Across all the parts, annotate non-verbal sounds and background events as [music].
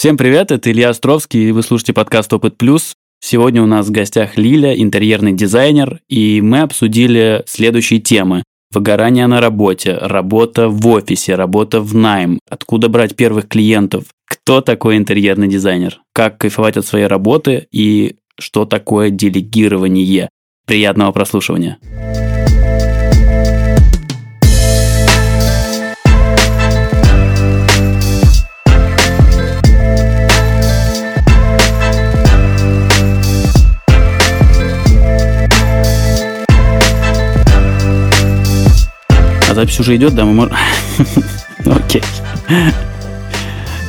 Всем привет, это Илья Островский, и вы слушаете подкаст «Опыт Плюс». Сегодня у нас в гостях Лиля, интерьерный дизайнер, и мы обсудили следующие темы. Выгорание на работе, работа в офисе, работа в найм, откуда брать первых клиентов, кто такой интерьерный дизайнер, как кайфовать от своей работы и что такое делегирование. Приятного прослушивания. Запись уже идет, да, мы можем... [laughs] Окей.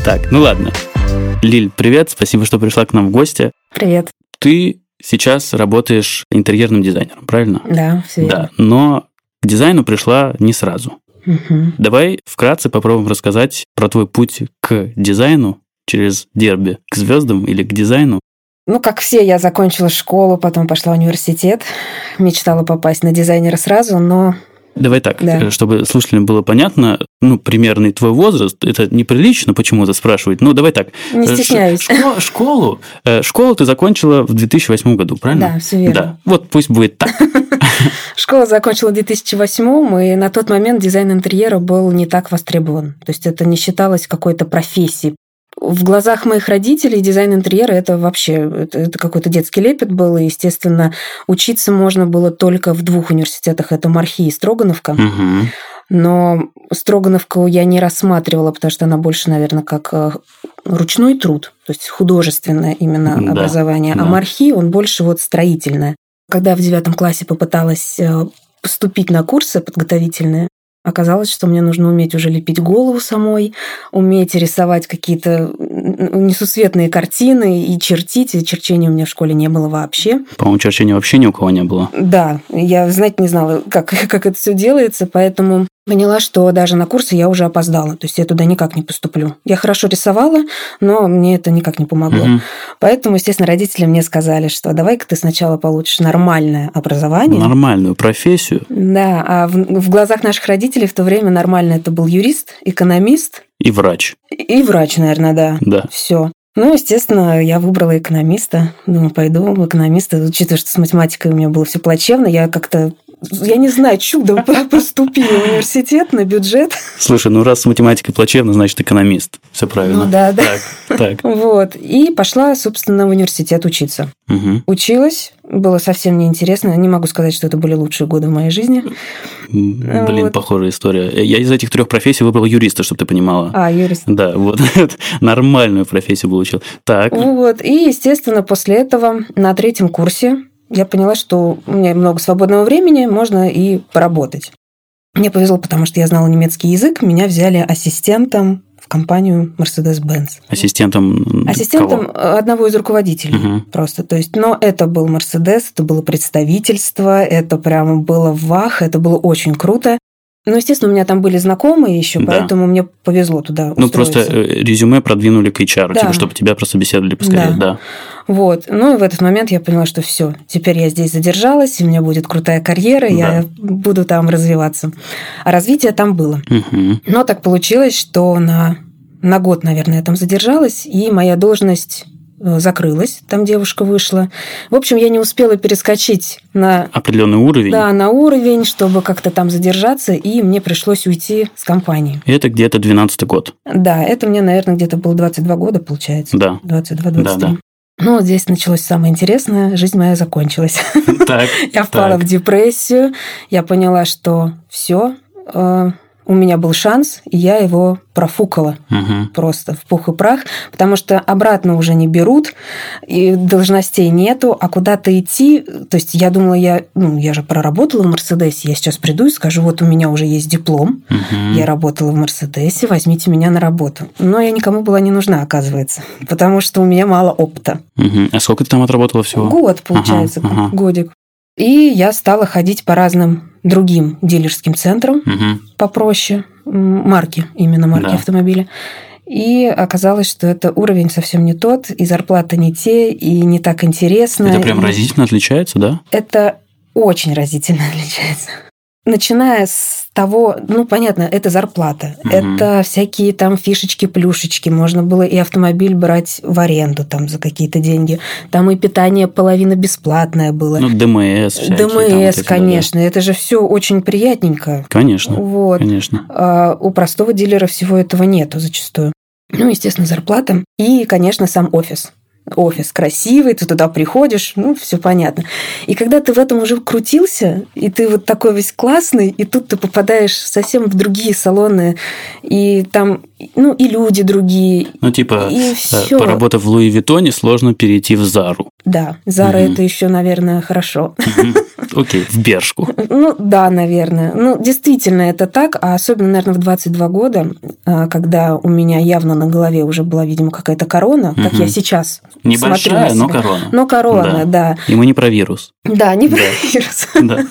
Так, ну ладно. Лиль, привет, спасибо, что пришла к нам в гости. Привет. Ты сейчас работаешь интерьерным дизайнером, правильно? Да, все Да, но к дизайну пришла не сразу. Угу. Давай вкратце попробуем рассказать про твой путь к дизайну через дерби, к звездам или к дизайну. Ну, как все, я закончила школу, потом пошла в университет. Мечтала попасть на дизайнера сразу, но Давай так, Да. э, чтобы слушателям было понятно, ну, примерный твой возраст, это неприлично почему-то спрашивать. Ну, давай так. не Э, стесняюсь. шко- [laughs] школу, э, школу ты закончила в 2008 году, правильно? Да, все верно. Да, вот пусть будет так. [laughs] Школу закончила в 2008 и на тот момент дизайн интерьера был не так востребован. То есть это не считалось какой-то профессией. В глазах моих родителей дизайн интерьера это вообще это, это какой-то детский лепет был, и, естественно, учиться можно было только в двух университетах, это Мархи и Строгановка. Мгм. Но Строгановку я не рассматривала, потому что она больше, наверное, как э, ручной труд, то есть художественное именно Да, образование. да. А Мархи, он больше вот строительное. Когда в девятом классе попыталась э, поступить на курсы подготовительные, оказалось, что мне нужно уметь уже лепить голову самой, уметь рисовать какие-то несусветные картины и чертить. И черчения у меня в школе не было вообще. По-моему, черчения вообще ни у кого не было. Да, я, знать не знала, как, [laughs] как это все делается, поэтому поняла, что даже на курсы я уже опоздала. То есть я туда никак не поступлю. Я хорошо рисовала, но мне это никак не помогло. Мгм. Поэтому, естественно, родители мне сказали, что давай-ка ты сначала получишь нормальное образование. Нормальную профессию Да, а в, в глазах наших родителей в то время нормально это был юрист, экономист и врач. и врач, наверное, да. Да. Все. Ну, естественно, я выбрала экономиста. Думаю, пойду в экономиста. Учитывая, что с математикой у меня было все плачевно, я как-то я не знаю, чудом поступила в университет на бюджет. Слушай, ну раз с математикой плачевно, значит экономист. Все правильно. Ну да, да. Так, так. Вот. И пошла, собственно, в университет учиться. Мгм. Училась, было совсем неинтересно. Не могу сказать, что это были лучшие годы в моей жизни. Блин, Вот. похожая история. Я из этих трех профессий выбрал юриста, чтобы ты понимала. А, юрист. Да, [laughs] вот нормальную профессию получил. Так, Вот. И, естественно, после этого на третьем курсе я поняла, что у меня много свободного времени, можно и поработать. Мне повезло, потому что я знала немецкий язык, меня взяли ассистентом в компанию Mercedes-Benz. ассистентом Ассистентом кого? одного из руководителей Мгм. просто. То есть, но это был Mercedes, это было представительство, это прямо было вах, это было очень круто. Ну, естественно, у меня там были знакомые еще, Да. поэтому мне повезло туда Ну, просто устроиться. э, резюме продвинули к HR, Да. типа, чтобы тебя просто беседовали поскорее. Да. Вот. Ну и в этот момент я поняла, что все, теперь я здесь задержалась, и у меня будет крутая карьера, и я буду там развиваться. А развитие там было. Мгм. Но так получилось, что на, на год, наверное, я там задержалась, и моя должность закрылась, там девушка вышла. В общем, я не успела перескочить на, Определенный уровень. да, на уровень, чтобы как-то там задержаться, и мне пришлось уйти с компании. И Это где-то 12 год. Да, это мне, наверное, где-то было 22 года, получается. Да. 22-23. Да, да. Ну, вот здесь началось самое интересное. Жизнь моя закончилась. Так. [laughs] Я впала Так. в депрессию. Я поняла, что все, у меня был шанс, и я его профукала Мгм. просто в пух и прах, потому что обратно уже не берут, и должностей нету, а куда-то идти, то есть я думала, я, ну, я же проработала в Мерседесе, я сейчас приду и скажу, вот у меня уже есть диплом, Мгм. я работала в Мерседесе, возьмите меня на работу. Но я никому была не нужна, оказывается, потому что у меня мало опыта. Мгм. А сколько ты там отработала всего? Год, получается, Ага, ага. годик. И я стала ходить по разным другим дилерским центрам Мгм. попроще, марки, именно марки Да. автомобиля. И оказалось, что это уровень совсем не тот, и зарплата не те, и не так интересно. Это прям и разительно отличается, да? Это очень разительно [laughs] отличается. Начиная с того, ну, понятно, это зарплата, Мгм. это всякие там фишечки, плюшечки, можно было и автомобиль брать в аренду там за какие-то деньги, там и питание половина бесплатное было. Ну, ДМС всякие. там ДМС, да, конечно, это же все очень приятненько. да. Конечно, Вот. конечно. А у простого дилера всего этого нету зачастую. Ну, естественно, зарплата. И, конечно, сам офис. Офис красивый, ты туда приходишь, ну, все понятно. И когда ты в этом уже крутился, и ты вот такой весь классный, и тут ты попадаешь совсем в другие салоны, и там, ну, и люди другие, Ну, типа, и э, все. поработав в Луи Виттоне, сложно перейти в Зару. Да, Зара Мгм. это еще, наверное, хорошо. Мгм. Окей, в Бершку. Ну, да, наверное. Ну, действительно, это так. А особенно, наверное, в 22 года, а, когда у меня явно на голове уже была, видимо, какая-то корона, как Мгм. я сейчас смотрю на Небольшая, но корона. Но корона, да. И мы не про вирус. Да, не Да. про вирус. Да.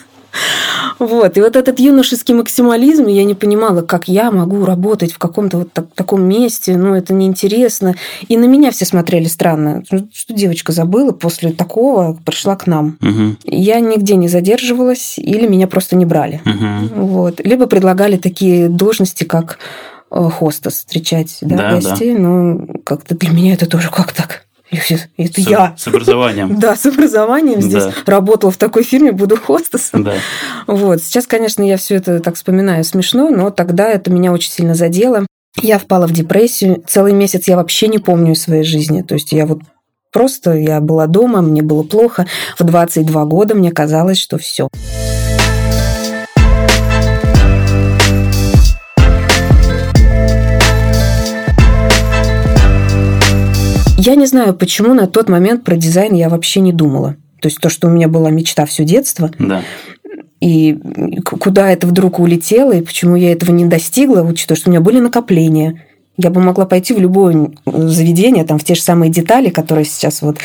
Вот. И вот этот юношеский максимализм, я не понимала, как я могу работать в каком-то вот так- таком месте, ну, это неинтересно. И на меня все смотрели странно. Ну, Что девочка забыла после такого, пришла к нам. Мгм. Я нигде не задерживалась, или меня просто не брали. Мгм. Вот. Либо предлагали такие должности, как э, хостес, встречать да, Да, гостей. Но как-то для меня это тоже как так? Это С- я. С образованием. [laughs] Да, с образованием здесь. Да. Работала в такой фирме, буду хостесом. Да. Вот. Сейчас, конечно, я все это так вспоминаю смешно, но тогда это меня очень сильно задело. Я впала в депрессию. Целый месяц я вообще не помню своей жизни. То есть я вот просто, я была дома, мне было плохо. В 22 года мне казалось, что все. Я не знаю, почему на тот момент про дизайн я вообще не думала. То есть то, что у меня была мечта все детство, Да. и куда это вдруг улетело, и почему я этого не достигла, учитывая, что у меня были накопления. Я бы могла пойти в любое заведение, там, в те же самые детали, которые сейчас вот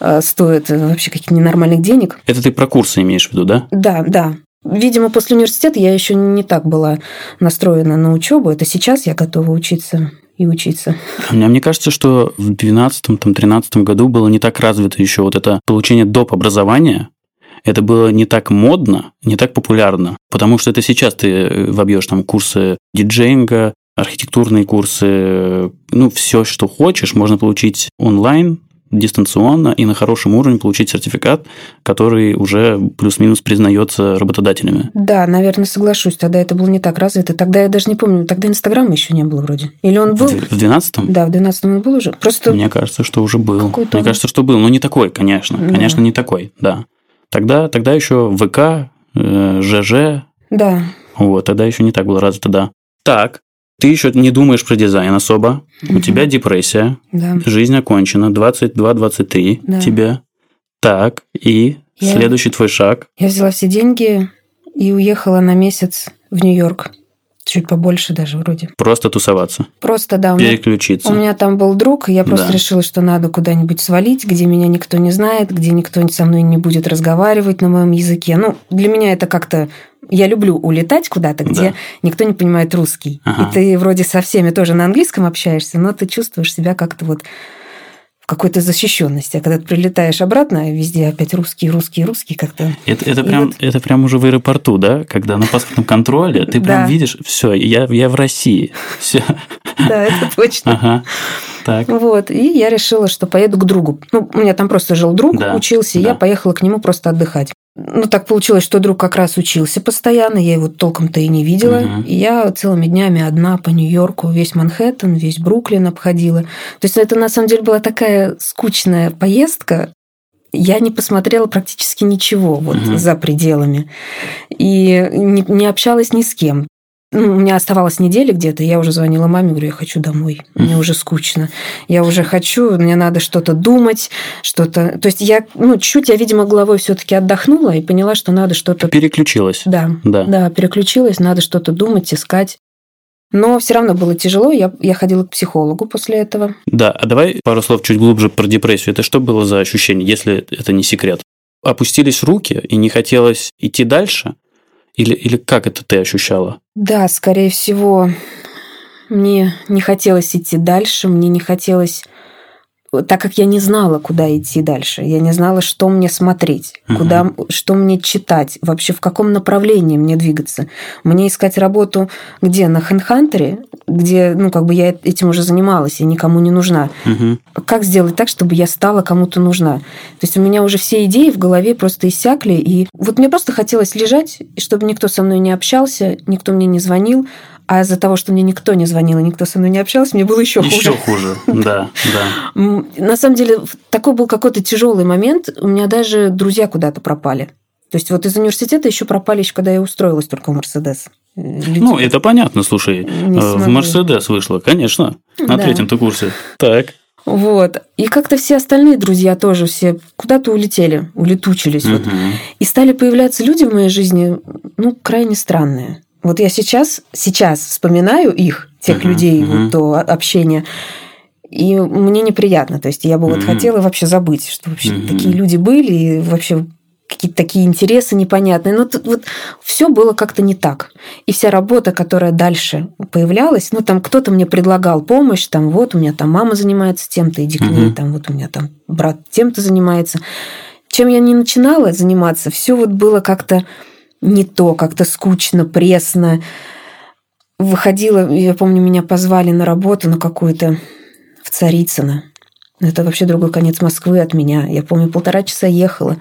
э, стоят э, вообще каких-то ненормальных денег. Это ты про курсы имеешь в виду, да? Да, да. Видимо, после университета я еще не так была настроена на учебу. Это сейчас я готова учиться и учиться. А Мне, мне кажется, что в 2012-2013 году было не так развито еще вот это получение доп. образования. Это было не так модно, не так популярно. Потому что это сейчас ты э, вобьешь там курсы диджеинга, архитектурные курсы, ну, все, что хочешь, можно получить онлайн, дистанционно и на хорошем уровне получить сертификат, который уже плюс-минус признается работодателями. Да, наверное, соглашусь. Тогда это было не так развито. Тогда я даже не помню. Тогда Инстаграма еще не было вроде. Или он был? В 12 Да, в 12 он был уже. Просто Мне кажется, что уже был. Какой-то Мне кажется, что был, но не такой, конечно. Да. Конечно, не такой, да. Тогда, тогда еще ВК, э, ЖЖ, да. вот, тогда еще не так было развито, да. Так, ты еще не думаешь про дизайн особо. У Мгм. тебя депрессия, Да. жизнь окончена, 22-23 Да. тебе. Так, и Я- следующий твой шаг. Я взяла все деньги и уехала на месяц в Нью-Йорк. Чуть побольше даже вроде. Просто тусоваться, Просто, да, у меня, переключиться. у меня там был друг, и я просто Да. решила, что надо куда-нибудь свалить, где меня никто не знает, где никто со мной не будет разговаривать на моем языке. Ну, для меня это как-то... Я люблю улетать куда-то, где Да. никто не понимает русский. Ага. И ты вроде со всеми тоже на английском общаешься, но ты чувствуешь себя как-то вот какой-то защищенности. А когда ты прилетаешь обратно, везде опять русский, русский, русский как-то. Это, это, И прям, вот- это прям уже в аэропорту, да? Когда на паспортном контроле ты прям видишь, все, я, я в России. Все. Да, это точно. Ага. Так. Вот, и я решила, что поеду к другу. Ну, у меня там просто жил друг, Да, учился, и я поехала к нему просто отдыхать. Ну, так получилось, что друг как раз учился постоянно, я его толком-то и не видела. Мгм. И я целыми днями одна по Нью-Йорку, весь Манхэттен, весь Бруклин обходила. То есть это на самом деле была такая скучная поездка. Я не посмотрела практически ничего вот Мгм. за пределами. И не, не общалась ни с кем. Ну, у меня оставалась неделя где-то, я уже звонила маме, говорю, я хочу домой, мне уже скучно. Я уже хочу, мне надо что-то думать, что-то... То есть я, ну, чуть я, видимо, головой все таки отдохнула и поняла, что надо что-то... Переключилась. Да, Да. да, переключилась, надо что-то думать, искать. Но все равно было тяжело, я, я ходила к психологу после этого. Да, а давай пару слов чуть глубже про депрессию. Это что было за ощущение, если это не секрет? Опустились руки и не хотелось идти дальше? Или, или как это ты ощущала? Да, скорее всего, мне не хотелось идти дальше, мне не хотелось так как я не знала, куда идти дальше, я не знала, что мне смотреть, угу. куда, что мне читать, вообще в каком направлении мне двигаться. Мне искать работу где? На Хендхантере, где, ну, как бы я этим уже занималась, и никому не нужна. Угу. Как сделать так, чтобы я стала кому-то нужна? То есть у меня уже все идеи в голове просто иссякли, и вот мне просто хотелось лежать, и чтобы никто со мной не общался, никто мне не звонил, а из-за того, что мне никто не звонил и никто со мной не общался, мне было еще хуже. Еще хуже, да, да. На самом деле, такой был какой-то тяжелый момент. У меня даже друзья куда-то пропали. То есть вот из университета еще пропали, еще когда я устроилась только в Мерседес. Люди... Ну, это понятно, слушай. В Мерседес вышла, конечно, на да. третьем-то курсе. Так. Вот. И как-то все остальные друзья тоже все куда-то улетели, улетучились. Угу. Вот. И стали появляться люди в моей жизни, ну, крайне странные. Вот я сейчас, сейчас вспоминаю их, тех uh-huh, людей, uh-huh. вот то общение, и мне неприятно. То есть я бы uh-huh. вот хотела вообще забыть, что вообще uh-huh. такие люди были, и вообще какие-то такие интересы непонятные. Но тут вот все было как-то не так. И вся работа, которая дальше появлялась, ну там кто-то мне предлагал помощь, там вот у меня там мама занимается тем-то, иди к ней, uh-huh. там вот у меня там брат тем-то занимается. Чем я не начинала заниматься, все вот было как-то не то, как-то скучно, пресно. Выходила, я помню, меня позвали на работу на какую-то в Царицыно. Это вообще другой конец Москвы от меня. Я помню, полтора часа ехала,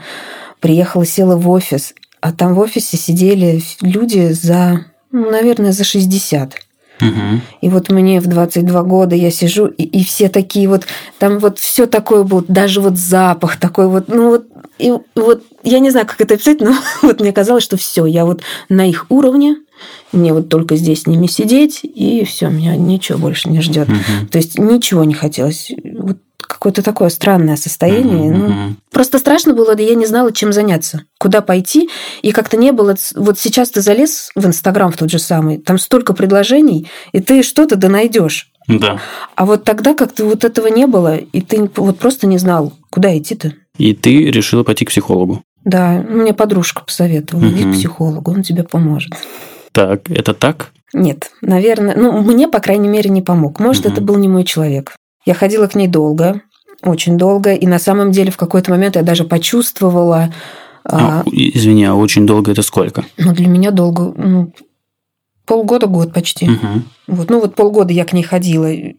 приехала, села в офис, а там в офисе сидели люди за, ну, наверное, за 60. Угу. И вот мне в 22 года я сижу, и, и все такие вот, там вот все такое было, даже вот запах такой вот, ну вот, и вот я не знаю, как это описать, но [laughs] вот мне казалось, что все, я вот на их уровне, мне вот только здесь с ними сидеть, и все, меня ничего больше не ждет. Угу. То есть ничего не хотелось. Вот какое-то такое странное состояние. Mm-hmm. Ну, просто страшно было, да я не знала, чем заняться, куда пойти. И как-то не было... Вот сейчас ты залез в Инстаграм в тот же самый, там столько предложений, и ты что-то да найдешь. Да. А вот тогда как-то вот этого не было, и ты вот просто не знал, куда идти-то. И ты решила пойти к психологу. Да, мне подружка посоветовала, иди угу. к психологу, он тебе поможет. Так, это так? Нет, наверное, ну, мне, по крайней мере, не помог. Может, угу. это был не мой человек. Я ходила к ней долго, очень долго, и на самом деле в какой-то момент я даже почувствовала... А, а, извини, а очень долго это сколько? Ну, для меня долго, ну, полгода, год почти. Угу. Вот, ну, вот полгода я к ней ходила, и,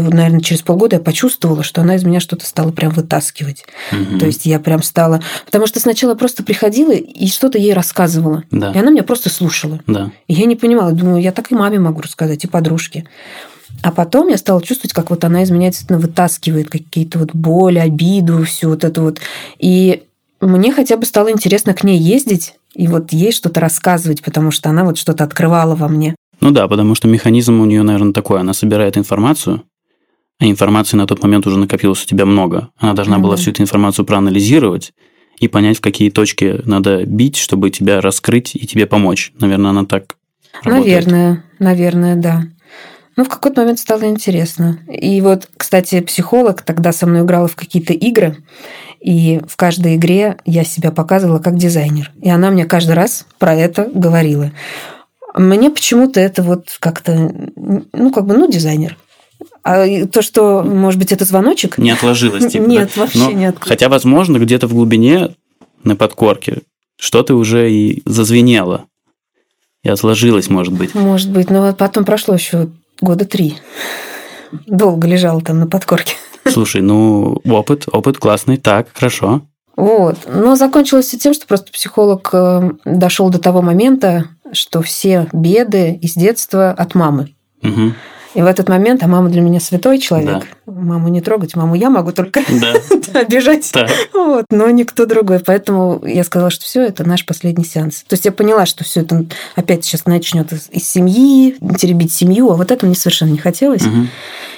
вот, наверное, через полгода я почувствовала, что она из меня что-то стала прям вытаскивать. Угу. То есть я прям стала... Потому что сначала просто приходила и что-то ей рассказывала. Да. И она меня просто слушала. Да. И я не понимала. Думаю, я так и маме могу рассказать, и подружке. А потом я стала чувствовать, как вот она из меня действительно вытаскивает какие-то вот боли, обиду, всю вот эту вот. И мне хотя бы стало интересно к ней ездить и вот ей что-то рассказывать, потому что она вот что-то открывала во мне. Ну да, потому что механизм у нее, наверное, такой. Она собирает информацию, а информации на тот момент уже накопилось у тебя много. Она должна mm-hmm. была всю эту информацию проанализировать и понять, в какие точки надо бить, чтобы тебя раскрыть и тебе помочь. Наверное, она так работает. Наверное, наверное, да. Ну, в какой-то момент стало интересно. И вот, кстати, психолог тогда со мной играла в какие-то игры, и в каждой игре я себя показывала как дизайнер. И она мне каждый раз про это говорила. Мне почему-то это вот как-то, ну, как бы, ну, дизайнер. А то, что, может быть, это звоночек... Не отложилось, типа. Нет, да? вообще Но, нет. Хотя, возможно, где-то в глубине, на подкорке, что-то уже и зазвенело. И отложилось, может быть. Может быть, но потом прошло еще года три. Долго лежал там на подкорке. Слушай, ну, опыт, опыт классный, так, хорошо. Вот. Но закончилось все тем, что просто психолог э, дошел до того момента, что все беды из детства от мамы. Угу. И в этот момент, а мама для меня святой человек, да. маму не трогать, маму я могу только [laughs] да. [laughs] обижать, да. вот, но никто другой. Поэтому я сказала, что все это наш последний сеанс. То есть я поняла, что все это опять сейчас начнет из, из семьи, теребить семью, а вот это мне совершенно не хотелось. Угу.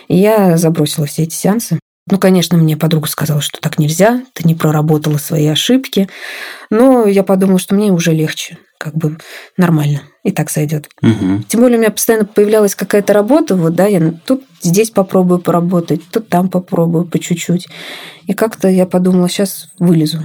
И я забросила все эти сеансы. Ну, конечно, мне подруга сказала, что так нельзя, ты не проработала свои ошибки. Но я подумала, что мне уже легче, как бы нормально, и так сойдет. Угу. Тем более у меня постоянно появлялась какая-то работа, вот, да, я тут здесь попробую поработать, тут там попробую по чуть-чуть. И как-то я подумала, сейчас вылезу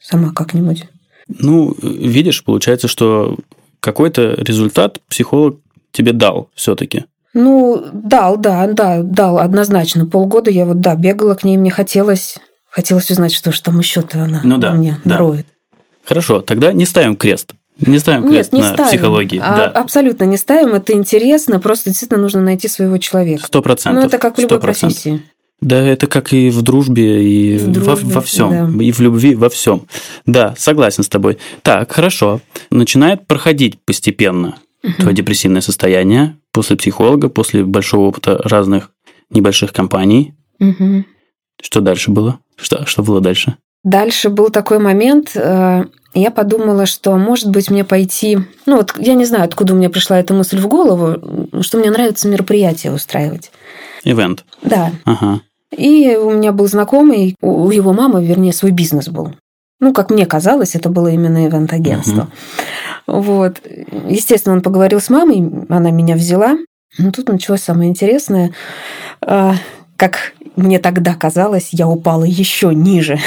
сама как-нибудь. Ну, видишь, получается, что какой-то результат психолог тебе дал все-таки. Ну, дал, да, да, дал, однозначно. Полгода я вот, да, бегала к ней, мне хотелось, хотелось узнать, что же там еще-то она ну, да, мне да. роет. Хорошо, тогда не ставим крест. Не ставим крест Нет, не на ставим. психологии. А, да. Абсолютно не ставим, это интересно, просто действительно нужно найти своего человека. Сто процентов. Ну, это как в любой 100%. профессии. Да, это как и в дружбе, и в дружбе, во, во всем, да. и в любви, во всем. Да, согласен с тобой. Так, хорошо. Начинает проходить постепенно угу. твое депрессивное состояние после психолога, после большого опыта разных небольших компаний. Угу. Что дальше было? Что, что было дальше? Дальше был такой момент, э, я подумала, что, может быть, мне пойти... Ну, вот я не знаю, откуда у меня пришла эта мысль в голову, что мне нравится мероприятие устраивать. Ивент. Да. Ага. И у меня был знакомый, у его мамы, вернее, свой бизнес был. Ну, как мне казалось, это было именно ивент-агентство. Угу. Вот. Естественно, он поговорил с мамой, она меня взяла. Но тут началось самое интересное. А, как мне тогда казалось, я упала еще ниже.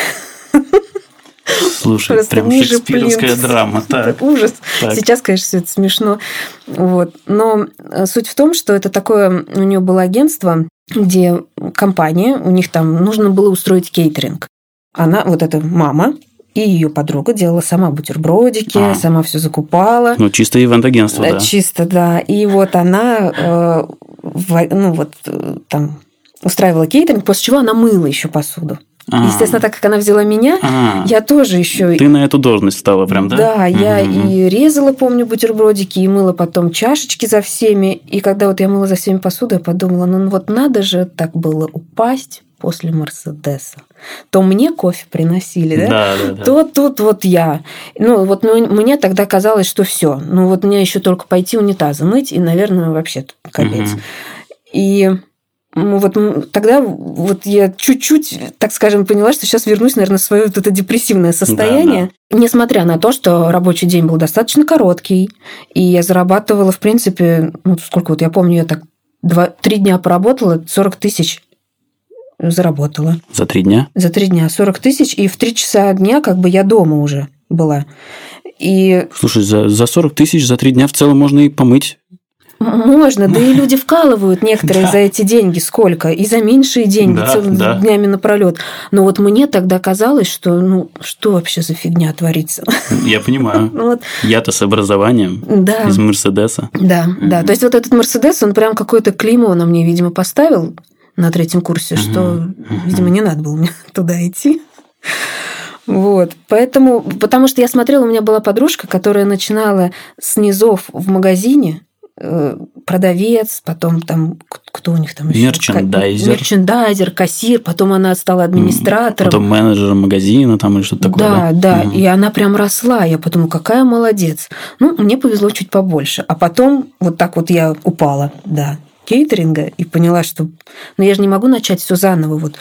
Слушай, Просто прям ниже шекспировская плинтус. драма. [laughs] Так. Ужас. Так. Сейчас, конечно, все это смешно. Вот. Но э, суть в том, что это такое... У нее было агентство, где компания, у них там нужно было устроить кейтеринг. Она, вот эта мама, и ее подруга делала сама бутербродики, а. сама все закупала. Ну, чисто ивент-агентство, да. Чисто, да. И вот она, э, ну, вот э, там устраивала кейтеринг, после чего она мыла еще посуду. А-а-а. Естественно, так как она взяла меня, А-а-а. я тоже еще. Ты на эту должность стала прям, да? Да, я и резала, помню, бутербродики, и мыла потом чашечки за всеми. И когда вот я мыла за всеми посуду, я подумала, ну вот надо же так было упасть после Мерседеса. То мне кофе приносили, да? Да, да, да. То тут вот я. Ну, вот мне тогда казалось, что все. Ну, вот мне еще только пойти унитазы мыть, и, наверное, вообще капец. Угу. И вот тогда вот я чуть-чуть, так скажем, поняла, что сейчас вернусь, наверное, в свое вот это депрессивное состояние. Да, да. Несмотря на то, что рабочий день был достаточно короткий, и я зарабатывала, в принципе, ну, сколько вот я помню, я так два, три дня поработала, 40 тысяч заработала. За три дня? За три дня. 40 тысяч, и в три часа дня как бы я дома уже была. И... Слушай, за, за 40 тысяч за три дня в целом можно и помыть можно, да и люди вкалывают некоторые [laughs] за эти деньги сколько, и за меньшие деньги целыми днями напролет. Но вот мне тогда казалось, что ну что вообще за фигня творится. [laughs] Я понимаю. [laughs] вот. Я-то с образованием да. из Мерседеса. Да, да. То есть вот этот Мерседес, он прям какое-то клеймо на мне, видимо, поставил на третьем курсе, что, видимо, не надо было мне туда идти. Вот, поэтому, потому что я смотрела, у меня была подружка, которая начинала с низов в магазине, продавец, потом там кто у них там еще? Мерчендайзер. Мерчендайзер, кассир, потом она стала администратором. Потом менеджером магазина там или что-то такое. Да, да, да. и она прям росла. Я подумала, какая молодец. Ну, мне повезло чуть побольше. А потом вот так вот я упала, да, кейтеринга и поняла, что ну я же не могу начать все заново вот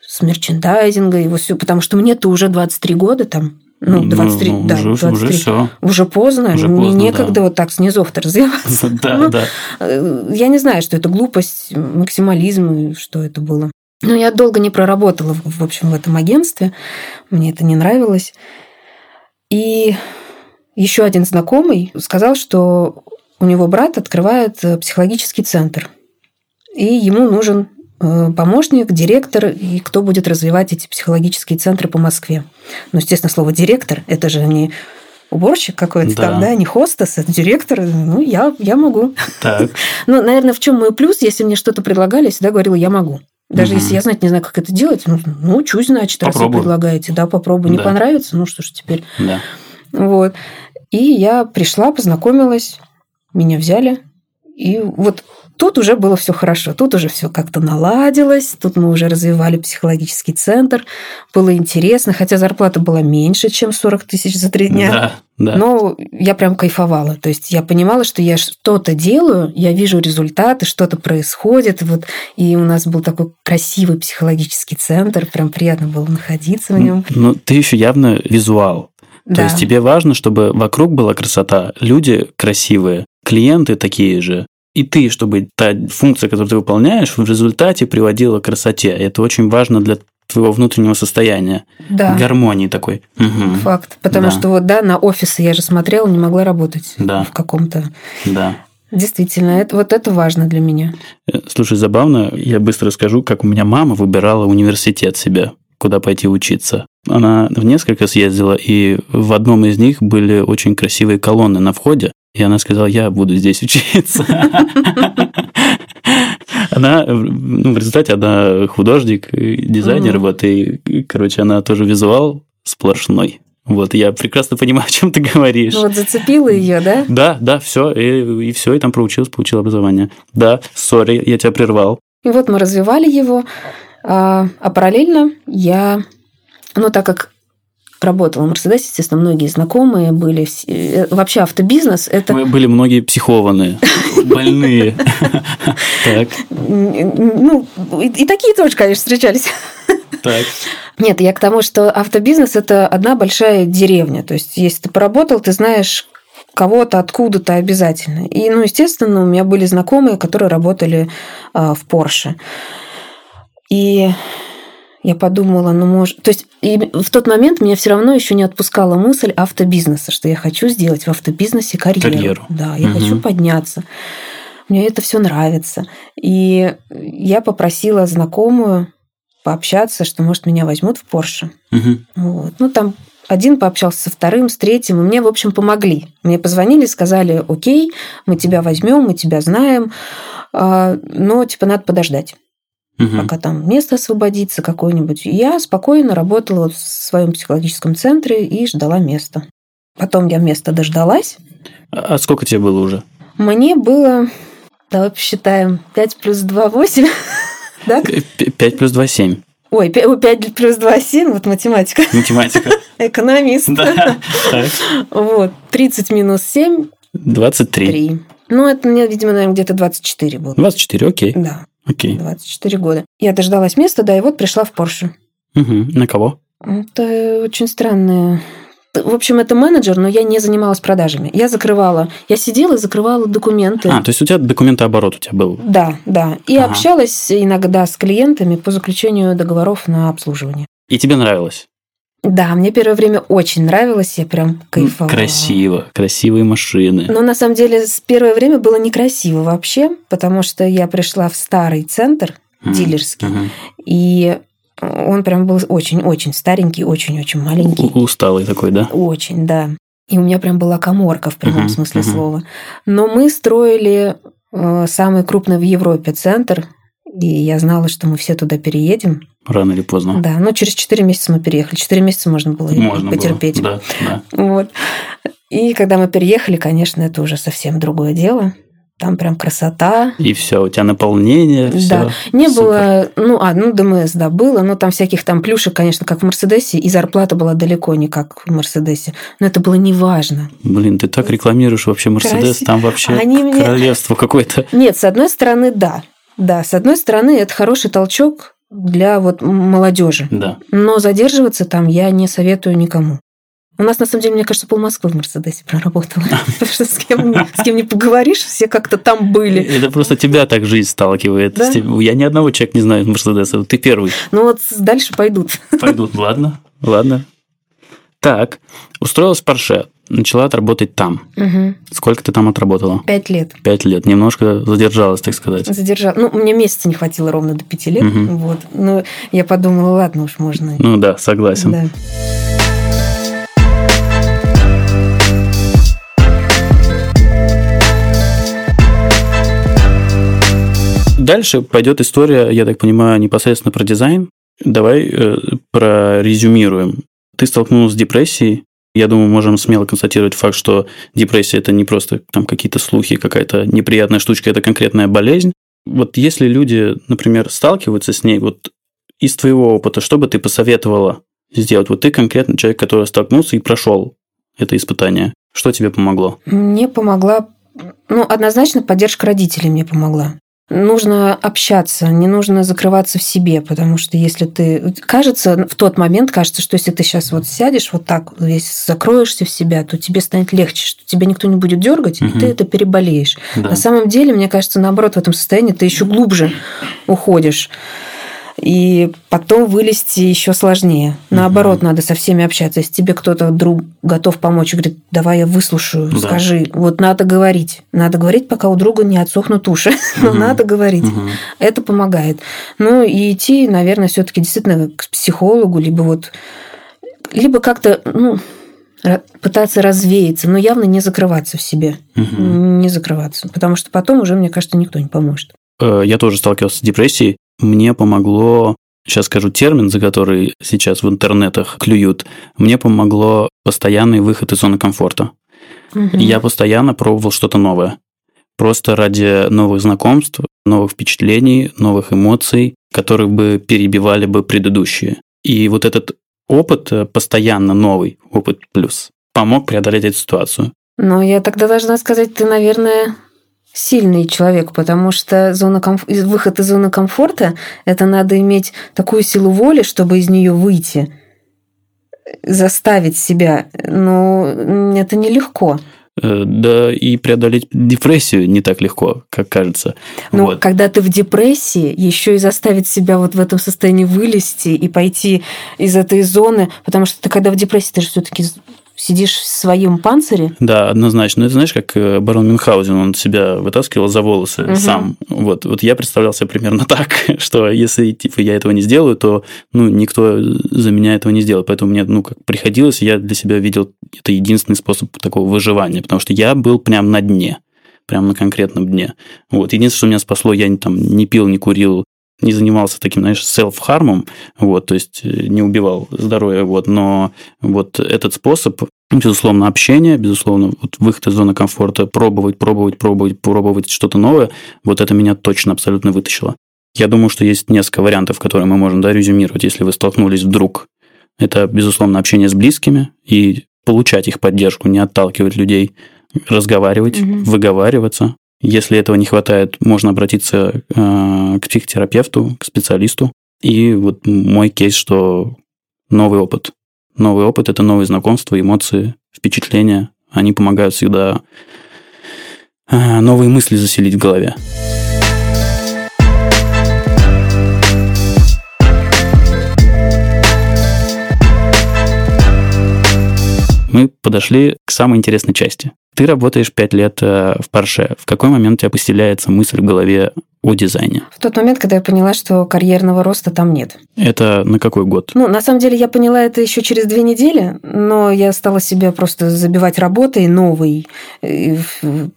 с мерчендайзинга и вот все, потому что мне-то уже 23 года там, ну, 23, ну, да, уже, 23. Уже, все. уже поздно, уже мне поздно, некогда да. вот так снизов-то развиваться. [laughs] Да, ну, да. Э, я не знаю, что это глупость, максимализм, что это было. Но я долго не проработала, в общем, в этом агентстве. Мне это не нравилось. И еще один знакомый сказал, что у него брат открывает э, психологический центр. И ему нужен помощник, директор и кто будет развивать эти психологические центры по Москве. Ну, естественно, слово «директор» – это же не уборщик какой-то да. там, да, не хостес, это директор, ну, я, я могу. Так. [laughs] ну, наверное, в чем мой плюс, если мне что-то предлагали, я всегда говорила, я могу. Даже угу. если я знать не знаю, как это делать, ну, ну учусь, значит, раз вы предлагаете. Да, попробую. Да. Не понравится, ну что ж теперь. Да. Вот. И я пришла, познакомилась, меня взяли. И вот Тут уже было все хорошо, тут уже все как-то наладилось, тут мы уже развивали психологический центр, было интересно, хотя зарплата была меньше, чем 40 тысяч за три дня. Да, да. Но я прям кайфовала. То есть я понимала, что я что-то делаю, я вижу результаты, что-то происходит. Вот, и у нас был такой красивый психологический центр, прям приятно было находиться в нем. Ну, ты еще явно визуал. То да. есть тебе важно, чтобы вокруг была красота, люди красивые, клиенты такие же, и ты, чтобы та функция, которую ты выполняешь, в результате приводила к красоте. Это очень важно для твоего внутреннего состояния. Да. Гармонии такой. Угу. Факт. Потому да. что вот, да, на офисы я же смотрела, не могла работать да. в каком-то да. Действительно, это, вот это важно для меня. Э, слушай, забавно, я быстро расскажу, как у меня мама выбирала университет себе, куда пойти учиться. Она в несколько съездила, и в одном из них были очень красивые колонны на входе, и она сказала, я буду здесь учиться. Она, ну, в результате она художник, дизайнер, вот, и, короче, она тоже визуал сплошной. Вот, я прекрасно понимаю, о чем ты говоришь. Ну, вот зацепила ее, да? Да, да, все, и, и все, и там проучился, получил образование. Да, сори, я тебя прервал. И вот мы развивали его, а, а параллельно я, ну, так как работала в Мерседесе, естественно, многие знакомые были. Э, вообще автобизнес – это… Были многие психованные, больные. Ну, и такие тоже, конечно, встречались. Так. Нет, я к тому, что автобизнес – это одна большая деревня. То есть, если ты поработал, ты знаешь кого-то откуда-то обязательно. И, ну, естественно, у меня были знакомые, которые работали а, в Порше. И я подумала, ну, может... То есть в тот момент меня все равно еще не отпускала мысль автобизнеса, что я хочу сделать в автобизнесе карьеру. карьеру. Да, я угу. хочу подняться. Мне это все нравится. И я попросила знакомую пообщаться, что, может, меня возьмут в Порше. Угу. Вот. Ну, там один пообщался со вторым, с третьим, и мне, в общем, помогли. Мне позвонили, сказали, окей, мы тебя возьмем, мы тебя знаем, а, но, типа, надо подождать угу. пока там место освободится какое-нибудь. Я спокойно работала в своем психологическом центре и ждала места. Потом я место дождалась. А, а сколько тебе было уже? Мне было, давай посчитаем, 5 плюс 2 – 8. да? 5 плюс 2 – 7. Ой, 5 плюс 2 – 7, вот математика. Математика. [laughs] Экономист. Да. [laughs] Вот, 30 минус 7 – 23. 3. Ну, это мне, видимо, наверное, где-то 24 было. 24, окей. Да. Окей. 24 года. Я дождалась места, да, и вот пришла в Порше. Угу. На кого? Это очень странное в общем, это менеджер, но я не занималась продажами. Я закрывала, я сидела и закрывала документы. А, то есть у тебя документооборот у тебя был? Да, да. И ага. общалась иногда с клиентами по заключению договоров на обслуживание. И тебе нравилось? Да, мне первое время очень нравилось, я прям кайфовала. Красиво, красивые машины. Но на самом деле с первое время было некрасиво вообще, потому что я пришла в старый центр mm-hmm. дилерский, mm-hmm. и он прям был очень-очень старенький, очень-очень маленький. Усталый такой, да? Очень, да. И у меня прям была коморка в прямом uh-huh, смысле uh-huh. слова. Но мы строили э, самый крупный в Европе центр, и я знала, что мы все туда переедем. Рано или поздно. Да, но через 4 месяца мы переехали. 4 месяца можно было можно потерпеть. Было. Да, да. Вот. И когда мы переехали, конечно, это уже совсем другое дело. Там прям красота. И все, у тебя наполнение. Да. Всё. Не Супер. было, ну, а, ну, ДМС, да, было, но там всяких там плюшек, конечно, как в Мерседесе, и зарплата была далеко не как в Мерседесе. Но это было неважно. Блин, ты так рекламируешь вообще Мерседес, там вообще Они королевство мне... какое-то. Нет, с одной стороны, да. Да, с одной стороны, это хороший толчок для вот молодежи. Да. Но задерживаться там я не советую никому. У нас, на самом деле, мне кажется, пол Москвы в Мерседесе проработала. [laughs] Потому что с кем, с кем не поговоришь, все как-то там были. Это просто тебя так жизнь сталкивает. Да? Я ни одного человека не знаю в Мерседесе. Ты первый. Ну вот дальше пойдут. Пойдут, ладно, ладно. Так, устроилась в Порше, начала отработать там. Угу. Сколько ты там отработала? Пять лет. Пять лет. Немножко задержалась, так сказать. Задержалась. Ну, мне месяца не хватило ровно до пяти лет. Угу. Вот. Но я подумала, ладно уж, можно. Ну да, согласен. Да. Дальше пойдет история, я так понимаю, непосредственно про дизайн. Давай э, прорезюмируем. Ты столкнулся с депрессией. Я думаю, можем смело констатировать факт, что депрессия это не просто там какие-то слухи, какая-то неприятная штучка, это конкретная болезнь. Вот если люди, например, сталкиваются с ней, вот из твоего опыта, что бы ты посоветовала сделать? Вот ты конкретно человек, который столкнулся и прошел это испытание. Что тебе помогло? Мне помогла, ну, однозначно поддержка родителей мне помогла. Нужно общаться, не нужно закрываться в себе, потому что если ты... Кажется, в тот момент кажется, что если ты сейчас вот сядешь вот так, весь закроешься в себя, то тебе станет легче, что тебя никто не будет дергать, угу. и ты это переболеешь. Да. На самом деле, мне кажется, наоборот, в этом состоянии ты еще глубже уходишь. И потом вылезти еще сложнее. Наоборот, угу. надо со всеми общаться. Если тебе кто-то друг готов помочь говорит, давай я выслушаю, да. скажи. Вот надо говорить. Надо говорить, пока у друга не отсохнут уши. Угу. [laughs] Но надо говорить. Угу. Это помогает. Ну и идти, наверное, все-таки действительно к психологу, либо вот либо как-то, ну, пытаться развеяться, но явно не закрываться в себе. Угу. Не закрываться. Потому что потом уже, мне кажется, никто не поможет. Э, я тоже сталкивался с депрессией. Мне помогло, сейчас скажу термин, за который сейчас в интернетах клюют, мне помогло постоянный выход из зоны комфорта. Угу. Я постоянно пробовал что-то новое. Просто ради новых знакомств, новых впечатлений, новых эмоций, которые бы перебивали бы предыдущие. И вот этот опыт, э, постоянно новый опыт плюс, помог преодолеть эту ситуацию. Но я тогда должна сказать, ты, наверное, сильный человек, потому что зона комф... выход из зоны комфорта – это надо иметь такую силу воли, чтобы из нее выйти, заставить себя. Но это нелегко. Э, да и преодолеть депрессию не так легко, как кажется. Но вот. когда ты в депрессии, еще и заставить себя вот в этом состоянии вылезти и пойти из этой зоны, потому что ты когда в депрессии, ты же все-таки сидишь в своем панцире. Да, однозначно. Ну, это знаешь, как э, барон Мюнхгаузен, он себя вытаскивал за волосы угу. сам. Вот, вот я представлял себе примерно [laughs] так, что если типа, я этого не сделаю, то ну, никто за меня этого не сделает. Поэтому мне ну, как приходилось, я для себя видел это единственный способ такого выживания, потому что я был прям на дне прям на конкретном дне. Вот. Единственное, что меня спасло, я там не пил, не курил, не занимался таким, знаешь, селф-хармом, вот, то есть э, не убивал здоровье, вот, но вот этот способ, безусловно, общение, безусловно, вот выход из зоны комфорта, пробовать, пробовать, пробовать, пробовать что-то новое, вот это меня точно абсолютно вытащило. Я думаю, что есть несколько вариантов, которые мы можем да, резюмировать, если вы столкнулись вдруг. Это, безусловно, общение с близкими и получать их поддержку, не отталкивать людей, разговаривать, угу. выговариваться, если этого не хватает, можно обратиться э, к психотерапевту, к специалисту. И вот мой кейс, что новый опыт. Новый опыт – это новые знакомства, эмоции, впечатления. Они помогают всегда э, новые мысли заселить в голове. Мы подошли к самой интересной части. Ты работаешь пять лет э, в Porsche. В какой момент у тебя поселяется мысль в голове о дизайне? В тот момент, когда я поняла, что карьерного роста там нет. Это на какой год? Ну, на самом деле, я поняла это еще через две недели, но я стала себя просто забивать работой новой. И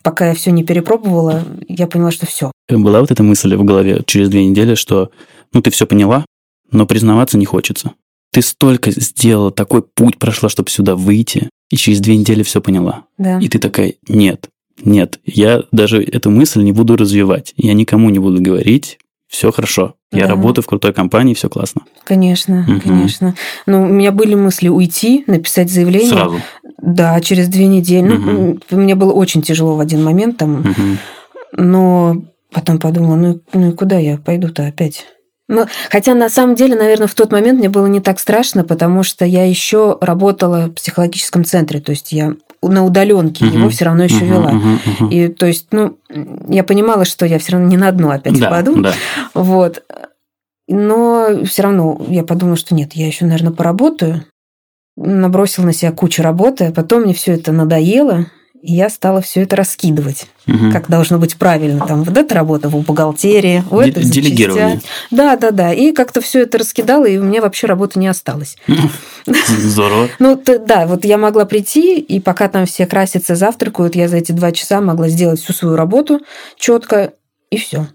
пока я все не перепробовала, я поняла, что все. Была вот эта мысль в голове через две недели, что ну ты все поняла, но признаваться не хочется. Ты столько сделала, такой путь прошла, чтобы сюда выйти, и через две недели все поняла. Да. И ты такая, нет, нет, я даже эту мысль не буду развивать. Я никому не буду говорить, все хорошо. Я да. работаю в крутой компании, все классно. Конечно, угу. конечно. Ну, у меня были мысли уйти, написать заявление. Сразу. Да, через две недели. Угу. Ну, мне было очень тяжело в один момент там. Угу. Но потом подумала, ну, ну и куда я пойду-то опять? Ну, хотя на самом деле, наверное, в тот момент мне было не так страшно, потому что я еще работала в психологическом центре, то есть я на удаленке uh-huh. его все равно еще uh-huh, вела. Uh-huh, uh-huh. И то есть, ну, я понимала, что я все равно не на дно опять да, упаду. Да. Вот. Но все равно я подумала, что нет, я еще, наверное, поработаю. Набросила на себя кучу работы, а потом мне все это надоело, и я стала все это раскидывать, угу. как должно быть правильно. Там вот эта работа в бухгалтерии, в это Делегирование. Да, да, да. И как-то все это раскидала, и у меня вообще работы не осталось. [laughs] Здорово. [laughs] Ну, да, вот я могла прийти, и пока там все красятся, завтракают, я за эти два часа могла сделать всю свою работу четко, и все.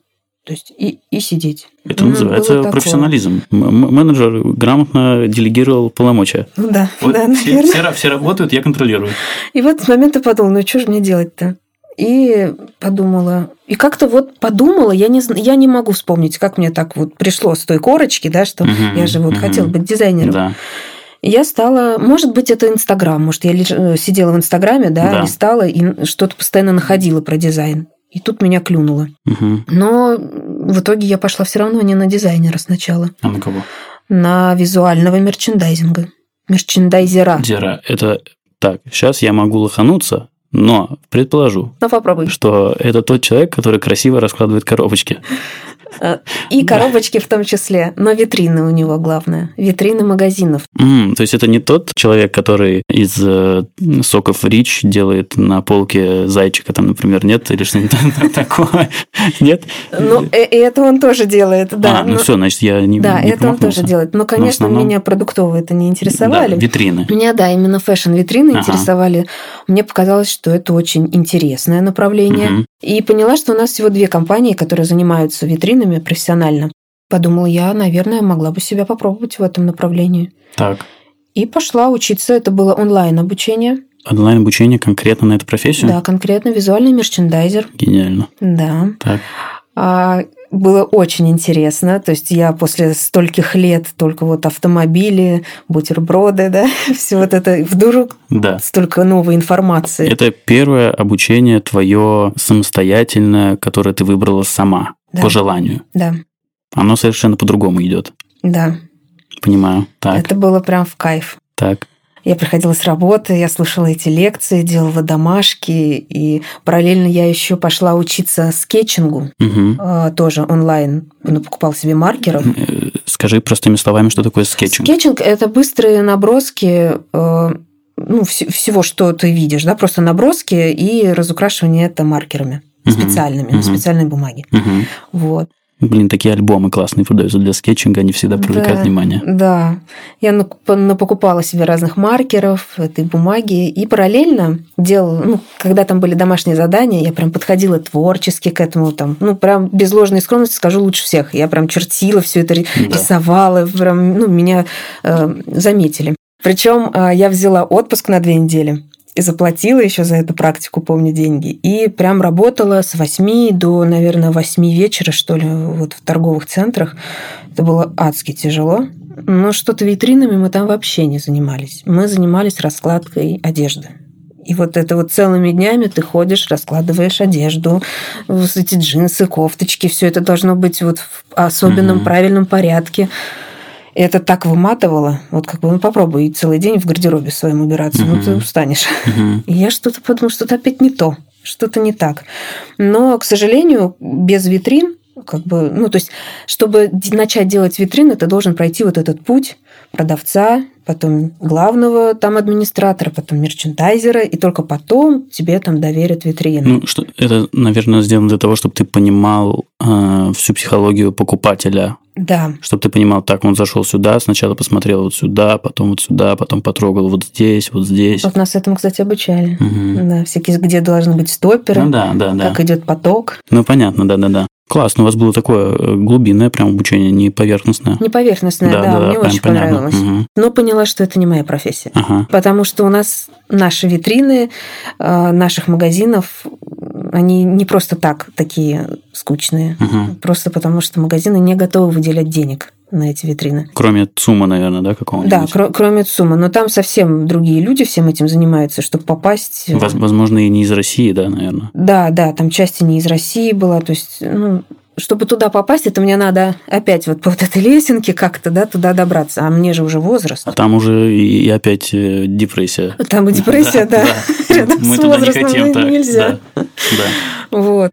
То есть и, и сидеть. Это ну, называется профессионализм. Менеджер грамотно делегировал полномочия. Ну да, вот да, все, все, все работают, я контролирую. И в этот момент я подумала, ну что же мне делать-то? И подумала, и как-то вот подумала, я не, я не могу вспомнить, как мне так вот пришло с той корочки, да, что угу, я же вот угу. хотела быть дизайнером. Да. Я стала, может быть, это Инстаграм, может, я э, сидела в Инстаграме, да, да. листала и что-то постоянно находила про дизайн. И тут меня клюнуло. Угу. Но в итоге я пошла все равно не на дизайнера сначала. А на кого? На визуального мерчендайзинга. Мерчендайзера. Зера. Это так, сейчас я могу лохануться, но предположу, ну, попробуй. что это тот человек, который красиво раскладывает коробочки. Э, и коробочки в том числе, но витрины у него главное. Витрины магазинов. Mm, то есть это не тот человек, который из э, соков Рич делает на полке зайчика, там, например, нет? Или что-нибудь [laughs] такое? Нет? Ну, и это он тоже делает, да. А, ну все, значит, я не Да, это он тоже делает. Но, конечно, меня продуктовые это не интересовали. витрины. Меня, да, именно фэшн-витрины интересовали. Мне показалось, что это очень интересное направление. И поняла, что у нас всего две компании, которые занимаются витринами профессионально. Подумала, я, наверное, могла бы себя попробовать в этом направлении. Так. И пошла учиться. Это было онлайн-обучение. Онлайн-обучение конкретно на эту профессию? Да, конкретно визуальный мерчендайзер. Гениально. Да. Так. А, было очень интересно. То есть я после стольких лет только вот автомобили, бутерброды, да, [laughs] все вот это вдруг да. столько новой информации. Это первое обучение твое самостоятельное, которое ты выбрала сама да. по желанию. Да. Оно совершенно по-другому идет. Да. Понимаю. Так. Это было прям в кайф. Так. Я приходила с работы, я слушала эти лекции, делала домашки, и параллельно я еще пошла учиться скетчингу, угу. тоже онлайн. Ну, покупал себе маркеров. Э, скажи простыми словами, что такое скетчинг. Скетчинг – это быстрые наброски э, ну, всего, что ты видишь, да, просто наброски и разукрашивание это маркерами специальными, uh на специальной бумаге. uh Вот. Блин, такие альбомы классные продаются для скетчинга, они всегда привлекают да, внимание. Да, я покупала себе разных маркеров, этой бумаги, и параллельно делала, ну, когда там были домашние задания, я прям подходила творчески к этому, там, ну, прям без ложной скромности скажу лучше всех. Я прям чертила все это, да. рисовала, прям, ну, меня э, заметили. Причем э, я взяла отпуск на две недели и заплатила еще за эту практику, помню, деньги. И прям работала с 8 до, наверное, 8 вечера, что ли, вот в торговых центрах. Это было адски тяжело. Но что-то витринами мы там вообще не занимались. Мы занимались раскладкой одежды. И вот это вот целыми днями ты ходишь, раскладываешь одежду, эти джинсы, кофточки, все это должно быть вот в особенном mm-hmm. правильном порядке. И это так выматывало. Вот как бы, ну попробуй целый день в гардеробе своем убираться, угу. ну ты устанешь. Угу. И я что-то подумала, что-то опять не то, что-то не так. Но, к сожалению, без витрин как бы, ну, то есть, чтобы начать делать витрины, ты должен пройти вот этот путь продавца, потом главного там администратора, потом мерчендайзера, и только потом тебе там доверят витрину. Ну, что, это, наверное, сделано для того, чтобы ты понимал э, всю психологию покупателя. Да. Чтобы ты понимал, так, он зашел сюда, сначала посмотрел вот сюда, потом вот сюда, потом потрогал вот здесь, вот здесь. Вот нас этому, кстати, обучали. Угу. Да, всякие, где должны быть стоперы, ну, да, да, да. как идет поток. Ну, понятно, да-да-да. Классно, у вас было такое э, глубинное прям обучение, не поверхностное. Не поверхностное, да, да, да мне очень понятно. понравилось. Угу. Но поняла, что это не моя профессия. Ага. Потому что у нас наши витрины э, наших магазинов, они не просто так такие скучные, угу. просто потому что магазины не готовы выделять денег на эти витрины. Кроме ЦУМа, наверное, да, какого-нибудь? Да, кр- кроме ЦУМа. Но там совсем другие люди всем этим занимаются, чтобы попасть... Возможно, и не из России, да, наверное? Да, да, там части не из России была. То есть, ну, чтобы туда попасть, это мне надо опять вот по вот этой лесенке как-то, да, туда добраться. А мне же уже возраст. А там уже и опять э, депрессия. Там и депрессия, [laughs] да. Рядом с возрастом нельзя. Да. Вот.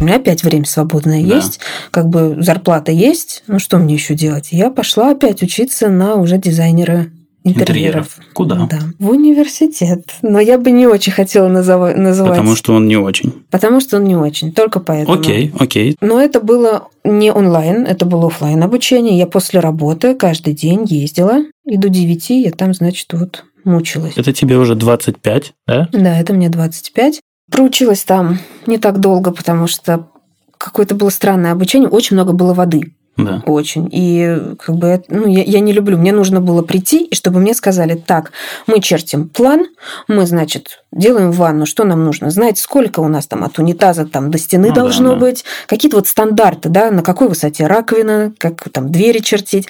У меня опять время свободное да. есть, как бы зарплата есть, ну что мне еще делать? Я пошла опять учиться на уже дизайнера интерьеров. интерьеров. Куда? Да, в университет. Но я бы не очень хотела назов... называть. Потому что он не очень. Потому что он не очень, только поэтому. Окей, окей. Но это было не онлайн, это было офлайн обучение. Я после работы каждый день ездила, и до 9 я там, значит, вот мучилась. Это тебе уже 25, да? Да, это мне 25. Проучилась там не так долго, потому что какое-то было странное обучение, очень много было воды. Да. Очень. И как бы ну, я, я не люблю. Мне нужно было прийти, и чтобы мне сказали, так, мы чертим план, мы, значит, делаем ванну, что нам нужно? Знать, сколько у нас там от унитаза там до стены ну, должно да, да. быть, какие-то вот стандарты, да, на какой высоте раковина, как там двери чертить.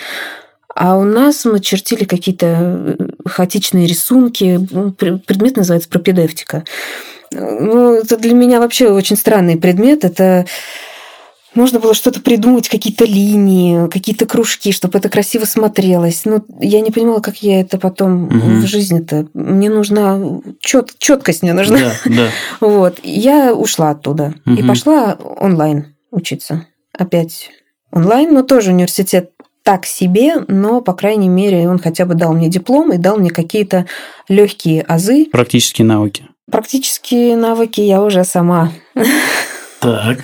А у нас мы чертили какие-то э, хаотичные рисунки. Предмет называется пропедевтика. Ну, это для меня вообще очень странный предмет. Это Нужно было что-то придумать, какие-то линии, какие-то кружки, чтобы это красиво смотрелось. Ну, я не понимала, как я это потом угу. в жизни-то. Мне нужна чет, четкость мне нужна. Да, да. [laughs] Вот. Я ушла оттуда угу. и пошла онлайн учиться. Опять онлайн, но тоже университет так себе, но, по крайней мере, он хотя бы дал мне диплом и дал мне какие-то легкие азы. Практические навыки. Практические навыки я уже сама так.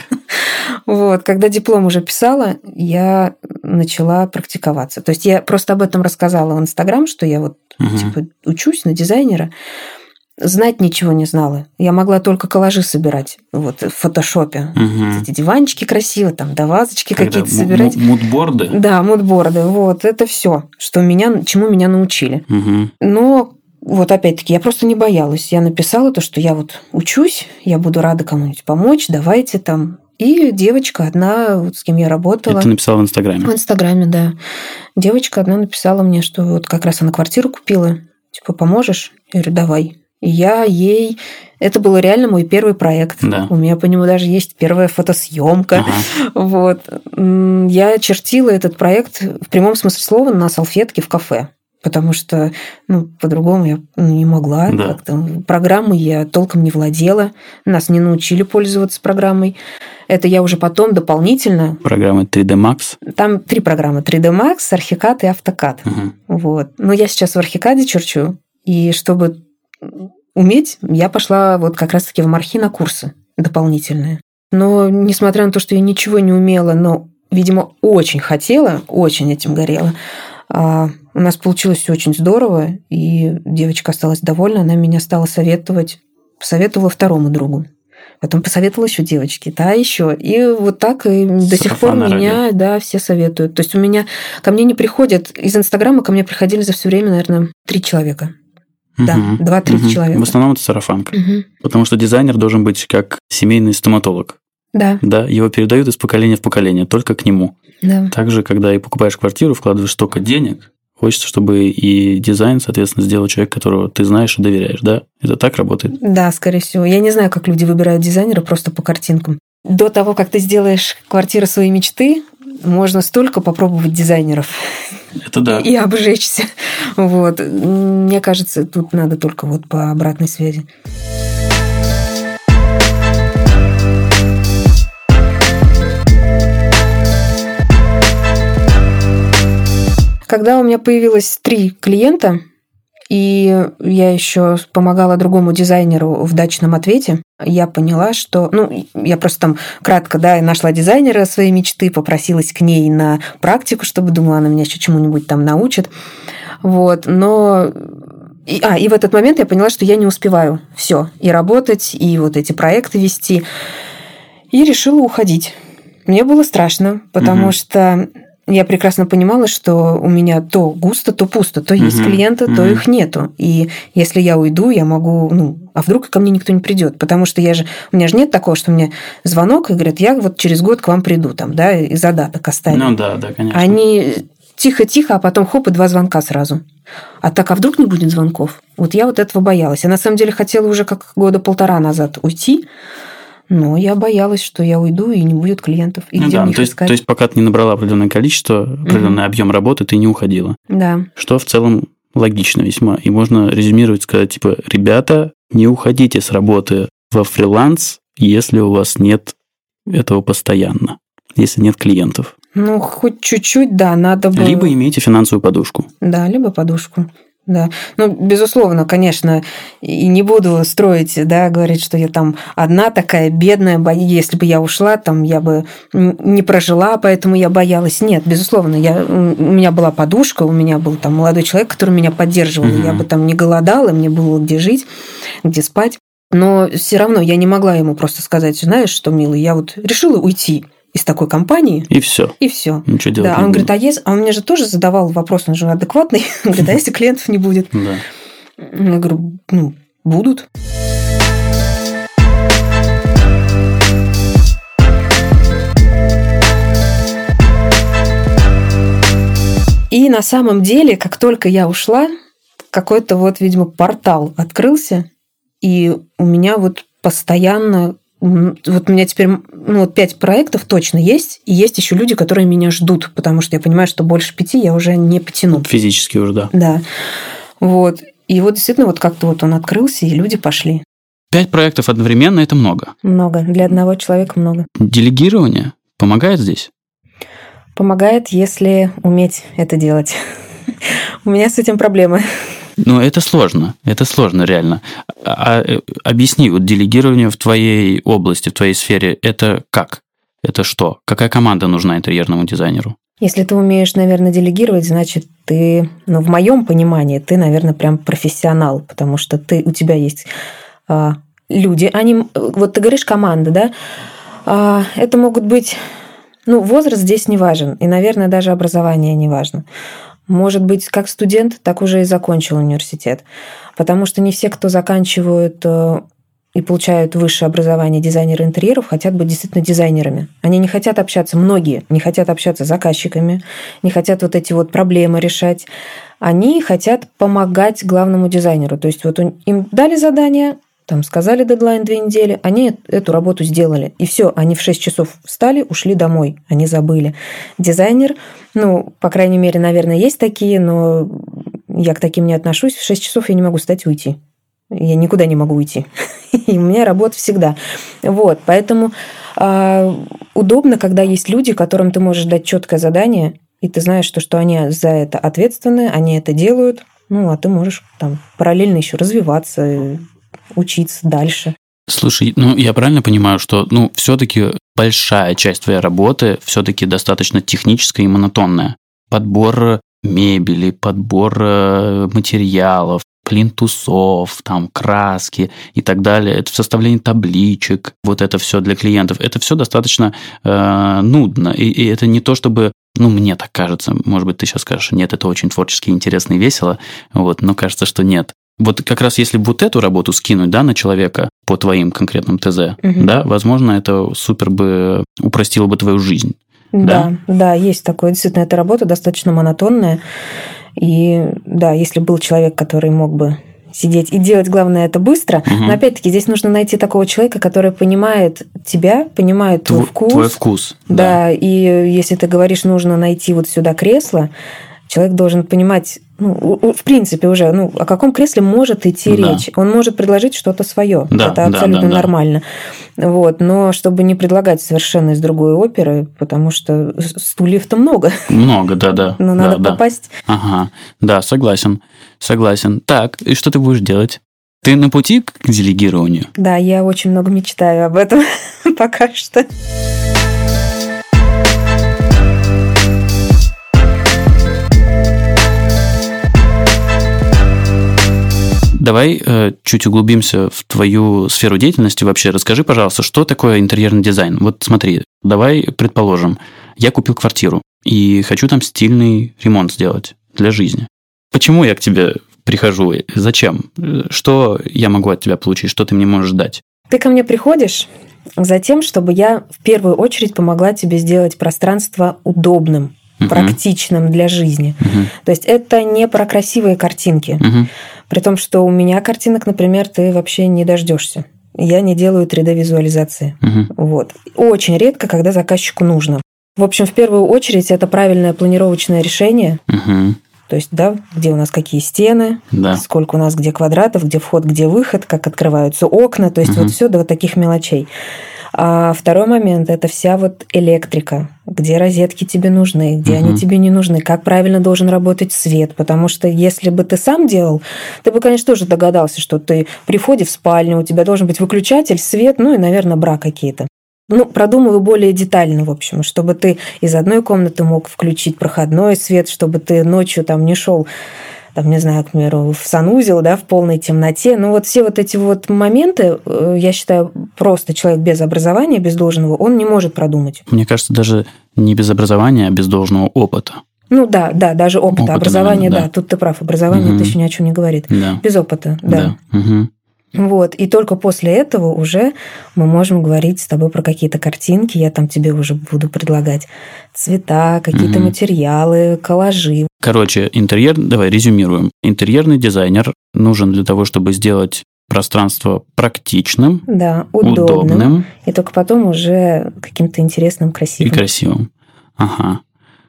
Вот, когда диплом уже писала, я начала практиковаться. То есть я просто об этом рассказала в Инстаграм, что я вот угу. типа учусь на дизайнера. Знать ничего не знала. Я могла только коллажи собирать вот, в фотошопе. Угу. Эти диванчики красивые, там, да, вазочки какие-то собирать. Мудборды? Да, мудборды. Вот, это все, что меня, чему меня научили. Угу. Но вот опять-таки, я просто не боялась. Я написала то, что я вот учусь, я буду рада кому-нибудь помочь, давайте там. И девочка одна, вот с кем я работала... Это написала в Инстаграме? В Инстаграме, да. Девочка одна написала мне, что вот как раз она квартиру купила, типа, поможешь? Я говорю, давай. И я ей... Это был реально мой первый проект. Да. У меня по нему даже есть первая фотосъемка. Ага. Вот. Я чертила этот проект в прямом смысле слова на салфетке в кафе потому что ну, по-другому я ну, не могла. Да. Как-то. Программой я толком не владела, нас не научили пользоваться программой. Это я уже потом дополнительно... Программа 3D Max? Там три программы. 3D Max, Archicad и AutoCAD. Угу. Вот. Но я сейчас в Archicad черчу, и чтобы уметь, я пошла вот как раз-таки в Мархи на курсы дополнительные. Но несмотря на то, что я ничего не умела, но, видимо, очень хотела, очень этим горела, а, у нас получилось все очень здорово, и девочка осталась довольна, она меня стала советовать, посоветовала второму другу. Потом посоветовала еще девочке, да, еще. И вот так и до сих пор меня, да, все советуют. То есть у меня, ко мне не приходят, из Инстаграма ко мне приходили за все время, наверное, три человека. Угу, да, два-три угу. человека. В основном это сарафанка. Угу. Потому что дизайнер должен быть как семейный стоматолог. Да. Да, его передают из поколения в поколение, только к нему. Да. Также, когда и покупаешь квартиру, вкладываешь столько денег, хочется, чтобы и дизайн, соответственно, сделал человек, которого ты знаешь и доверяешь, да? Это так работает? Да, скорее всего. Я не знаю, как люди выбирают дизайнера просто по картинкам. До того, как ты сделаешь квартиру своей мечты, можно столько попробовать дизайнеров. Это да. И обжечься. Вот. Мне кажется, тут надо только вот по обратной связи. Когда у меня появилось три клиента, и я еще помогала другому дизайнеру в дачном ответе. Я поняла, что... Ну, я просто там кратко, да, нашла дизайнера своей мечты, попросилась к ней на практику, чтобы думала, она меня еще чему-нибудь там научит. Вот, но... И, а, и в этот момент я поняла, что я не успеваю все и работать, и вот эти проекты вести. И решила уходить. Мне было страшно, потому угу. что я прекрасно понимала, что у меня то густо, то пусто, то есть угу, клиенты, угу. то их нету. И если я уйду, я могу, ну, а вдруг ко мне никто не придет? Потому что я же, у меня же нет такого, что мне звонок и говорят, я вот через год к вам приду, там, да, и задаток оставить. Ну да, да, конечно. Они тихо-тихо, а потом хоп, и два звонка сразу. А так, а вдруг не будет звонков? Вот я вот этого боялась. Я на самом деле хотела уже как года полтора назад уйти, но я боялась, что я уйду и не будет клиентов. И ну где да, то есть, то есть, пока ты не набрала определенное количество, определенный угу. объем работы, ты не уходила. Да. Что в целом логично весьма. И можно резюмировать, сказать, типа, ребята, не уходите с работы во фриланс, если у вас нет этого постоянно, если нет клиентов. Ну, хоть чуть-чуть, да, надо было... Либо имейте финансовую подушку. Да, либо подушку. Да, ну, безусловно, конечно, и не буду строить, да, говорить, что я там одна такая бедная, если бы я ушла, там я бы не прожила, поэтому я боялась. Нет, безусловно, я, у меня была подушка, у меня был там молодой человек, который меня поддерживал, угу. я бы там не голодала, мне было где жить, где спать. Но все равно я не могла ему просто сказать, знаешь что, милый, я вот решила уйти из такой компании. И все. И все. Ничего делать. Да, он говорит, а если... А он мне же тоже задавал вопрос, он же адекватный. [laughs] Он говорит, а если клиентов не будет? Да. Я говорю, ну, будут. И на самом деле, как только я ушла, какой-то вот, видимо, портал открылся, и у меня вот постоянно Вот у меня теперь ну, вот пять проектов точно есть, и есть еще люди, которые меня ждут, потому что я понимаю, что больше пяти я уже не потяну. Физически уже, да. Да. Вот. И вот действительно вот как-то вот он открылся, и люди пошли. Пять проектов одновременно – это много. Много. Для одного человека много. Делегирование помогает здесь? Помогает, если уметь это делать. [laughs] У меня с этим проблемы. Ну, это сложно. Это сложно, реально. А, а, объясни, вот делегирование в твоей области, в твоей сфере, это как? Это что? Какая команда нужна интерьерному дизайнеру? Если ты умеешь, наверное, делегировать, значит, ты, ну, в моем понимании, ты, наверное, прям профессионал, потому что ты, у тебя есть а, люди, они, вот ты говоришь команда, да, а, это могут быть, ну, возраст здесь не важен, и, наверное, даже образование не важно. Может быть, как студент, так уже и закончил университет. Потому что не все, кто заканчивают э, и получают высшее образование дизайнера интерьеров, хотят быть действительно дизайнерами. Они не хотят общаться, многие не хотят общаться с заказчиками, не хотят вот эти вот проблемы решать. Они хотят помогать главному дизайнеру. То есть вот им дали задание, там сказали дедлайн две недели, они эту работу сделали. И все, они в 6 часов встали, ушли домой, они забыли. Дизайнер, ну, по крайней мере, наверное, есть такие, но я к таким не отношусь. В 6 часов я не могу встать и уйти. Я никуда не могу уйти. [laughs] И у меня работа всегда. Вот, поэтому э, удобно, когда есть люди, которым ты можешь дать четкое задание, и ты знаешь, что, что они за это ответственны, они это делают, ну, а ты можешь там параллельно еще развиваться, учиться дальше. Слушай, ну я правильно понимаю, что ну все-таки большая часть твоей работы все-таки достаточно техническая и монотонная. Подбор мебели, подбор э, материалов, плинтусов, там, краски и так далее, это составление табличек, вот это все для клиентов, это все достаточно э, нудно. И, и это не то, чтобы ну, мне так кажется. Может быть, ты сейчас скажешь, нет, это очень творчески интересно и весело. Вот, но кажется, что нет. Вот как раз если вот эту работу скинуть, да, на человека по твоим конкретным ТЗ, угу. да, возможно, это супер бы упростило бы твою жизнь. Да, да, да, есть такое. Действительно, эта работа достаточно монотонная. И да, если был человек, который мог бы сидеть и делать, главное, это быстро. Угу. Но опять-таки здесь нужно найти такого человека, который понимает тебя, понимает твой, твой вкус. Твой вкус. Да, да, и если ты говоришь, нужно найти вот сюда кресло, человек должен понимать, ну, в принципе уже, ну, о каком кресле может идти да. речь. Он может предложить что-то свое. Да, Это абсолютно да, да, нормально. Вот, но чтобы не предлагать совершенно из другой оперы, потому что стульев-то много. Много, да, да. Но да, надо да. попасть. Ага, да, согласен, согласен. Так, и что ты будешь делать? Ты на пути к делегированию? Да, я очень много мечтаю об этом [laughs] пока что. Давай э, чуть углубимся в твою сферу деятельности вообще. Расскажи, пожалуйста, что такое интерьерный дизайн? Вот смотри, давай предположим, я купил квартиру и хочу там стильный ремонт сделать для жизни. Почему я к тебе прихожу? Зачем? Что я могу от тебя получить? Что ты мне можешь дать? Ты ко мне приходишь за тем, чтобы я в первую очередь помогла тебе сделать пространство удобным, угу. практичным для жизни. Угу. То есть это не про красивые картинки. Угу. При том, что у меня картинок, например, ты вообще не дождешься. Я не делаю 3D-визуализации. Угу. Вот. Очень редко, когда заказчику нужно. В общем, в первую очередь, это правильное планировочное решение. Угу. То есть, да, где у нас какие стены, да. сколько у нас где квадратов, где вход, где выход, как открываются окна. То есть, угу. вот все до вот таких мелочей. А второй момент – это вся вот электрика, где розетки тебе нужны, где угу. они тебе не нужны, как правильно должен работать свет. Потому что если бы ты сам делал, ты бы, конечно, тоже догадался, что ты при входе в спальню, у тебя должен быть выключатель, свет, ну и, наверное, бра какие-то. Ну, продумываю более детально, в общем, чтобы ты из одной комнаты мог включить проходной свет, чтобы ты ночью там не шел там, не знаю, к примеру, в санузел, да, в полной темноте. Ну, вот все вот эти вот моменты, э, я считаю, просто человек без образования, без должного, он не может продумать. Мне кажется, даже не без образования, а без должного опыта. Ну да, да, даже опыта. опыта образование, наверное, да. да, тут ты прав, образование угу. это еще ни о чем не говорит. Да. Без опыта, да. да. Угу. Вот, и только после этого уже мы можем говорить с тобой про какие-то картинки, я там тебе уже буду предлагать цвета, какие-то угу. материалы, коллажи. Короче, интерьер, давай резюмируем. Интерьерный дизайнер нужен для того, чтобы сделать пространство практичным, да, удобным, удобным. И только потом уже каким-то интересным, красивым. И красивым. Ага.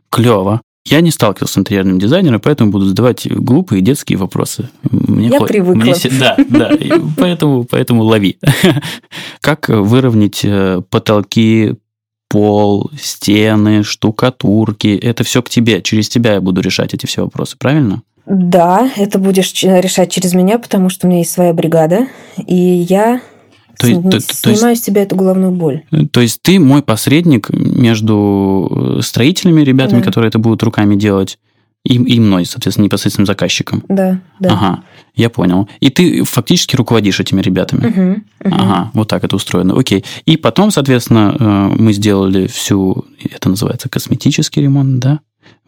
Клево. Я не сталкивался с интерьерным дизайнером, поэтому буду задавать глупые детские вопросы. Мне Я хо... привыкла. Мне... Да, да, поэтому, поэтому лови. [laughs] Как выровнять э, потолки, пол, стены, штукатурки? Это все к тебе. Через тебя я буду решать эти все вопросы, правильно? Да, это будешь решать через меня, потому что у меня есть своя бригада, и я то, Сни- то, снимаю есть, с тебя эту головную боль. То есть ты мой посредник между строителями, ребятами, да. которые это будут руками делать, и, и мной, соответственно, непосредственным заказчиком. Да, да. Ага, я понял. И ты фактически руководишь этими ребятами. Угу, угу. Ага, вот так это устроено. Окей. И потом, соответственно, э, мы сделали всю, это называется косметический ремонт, да?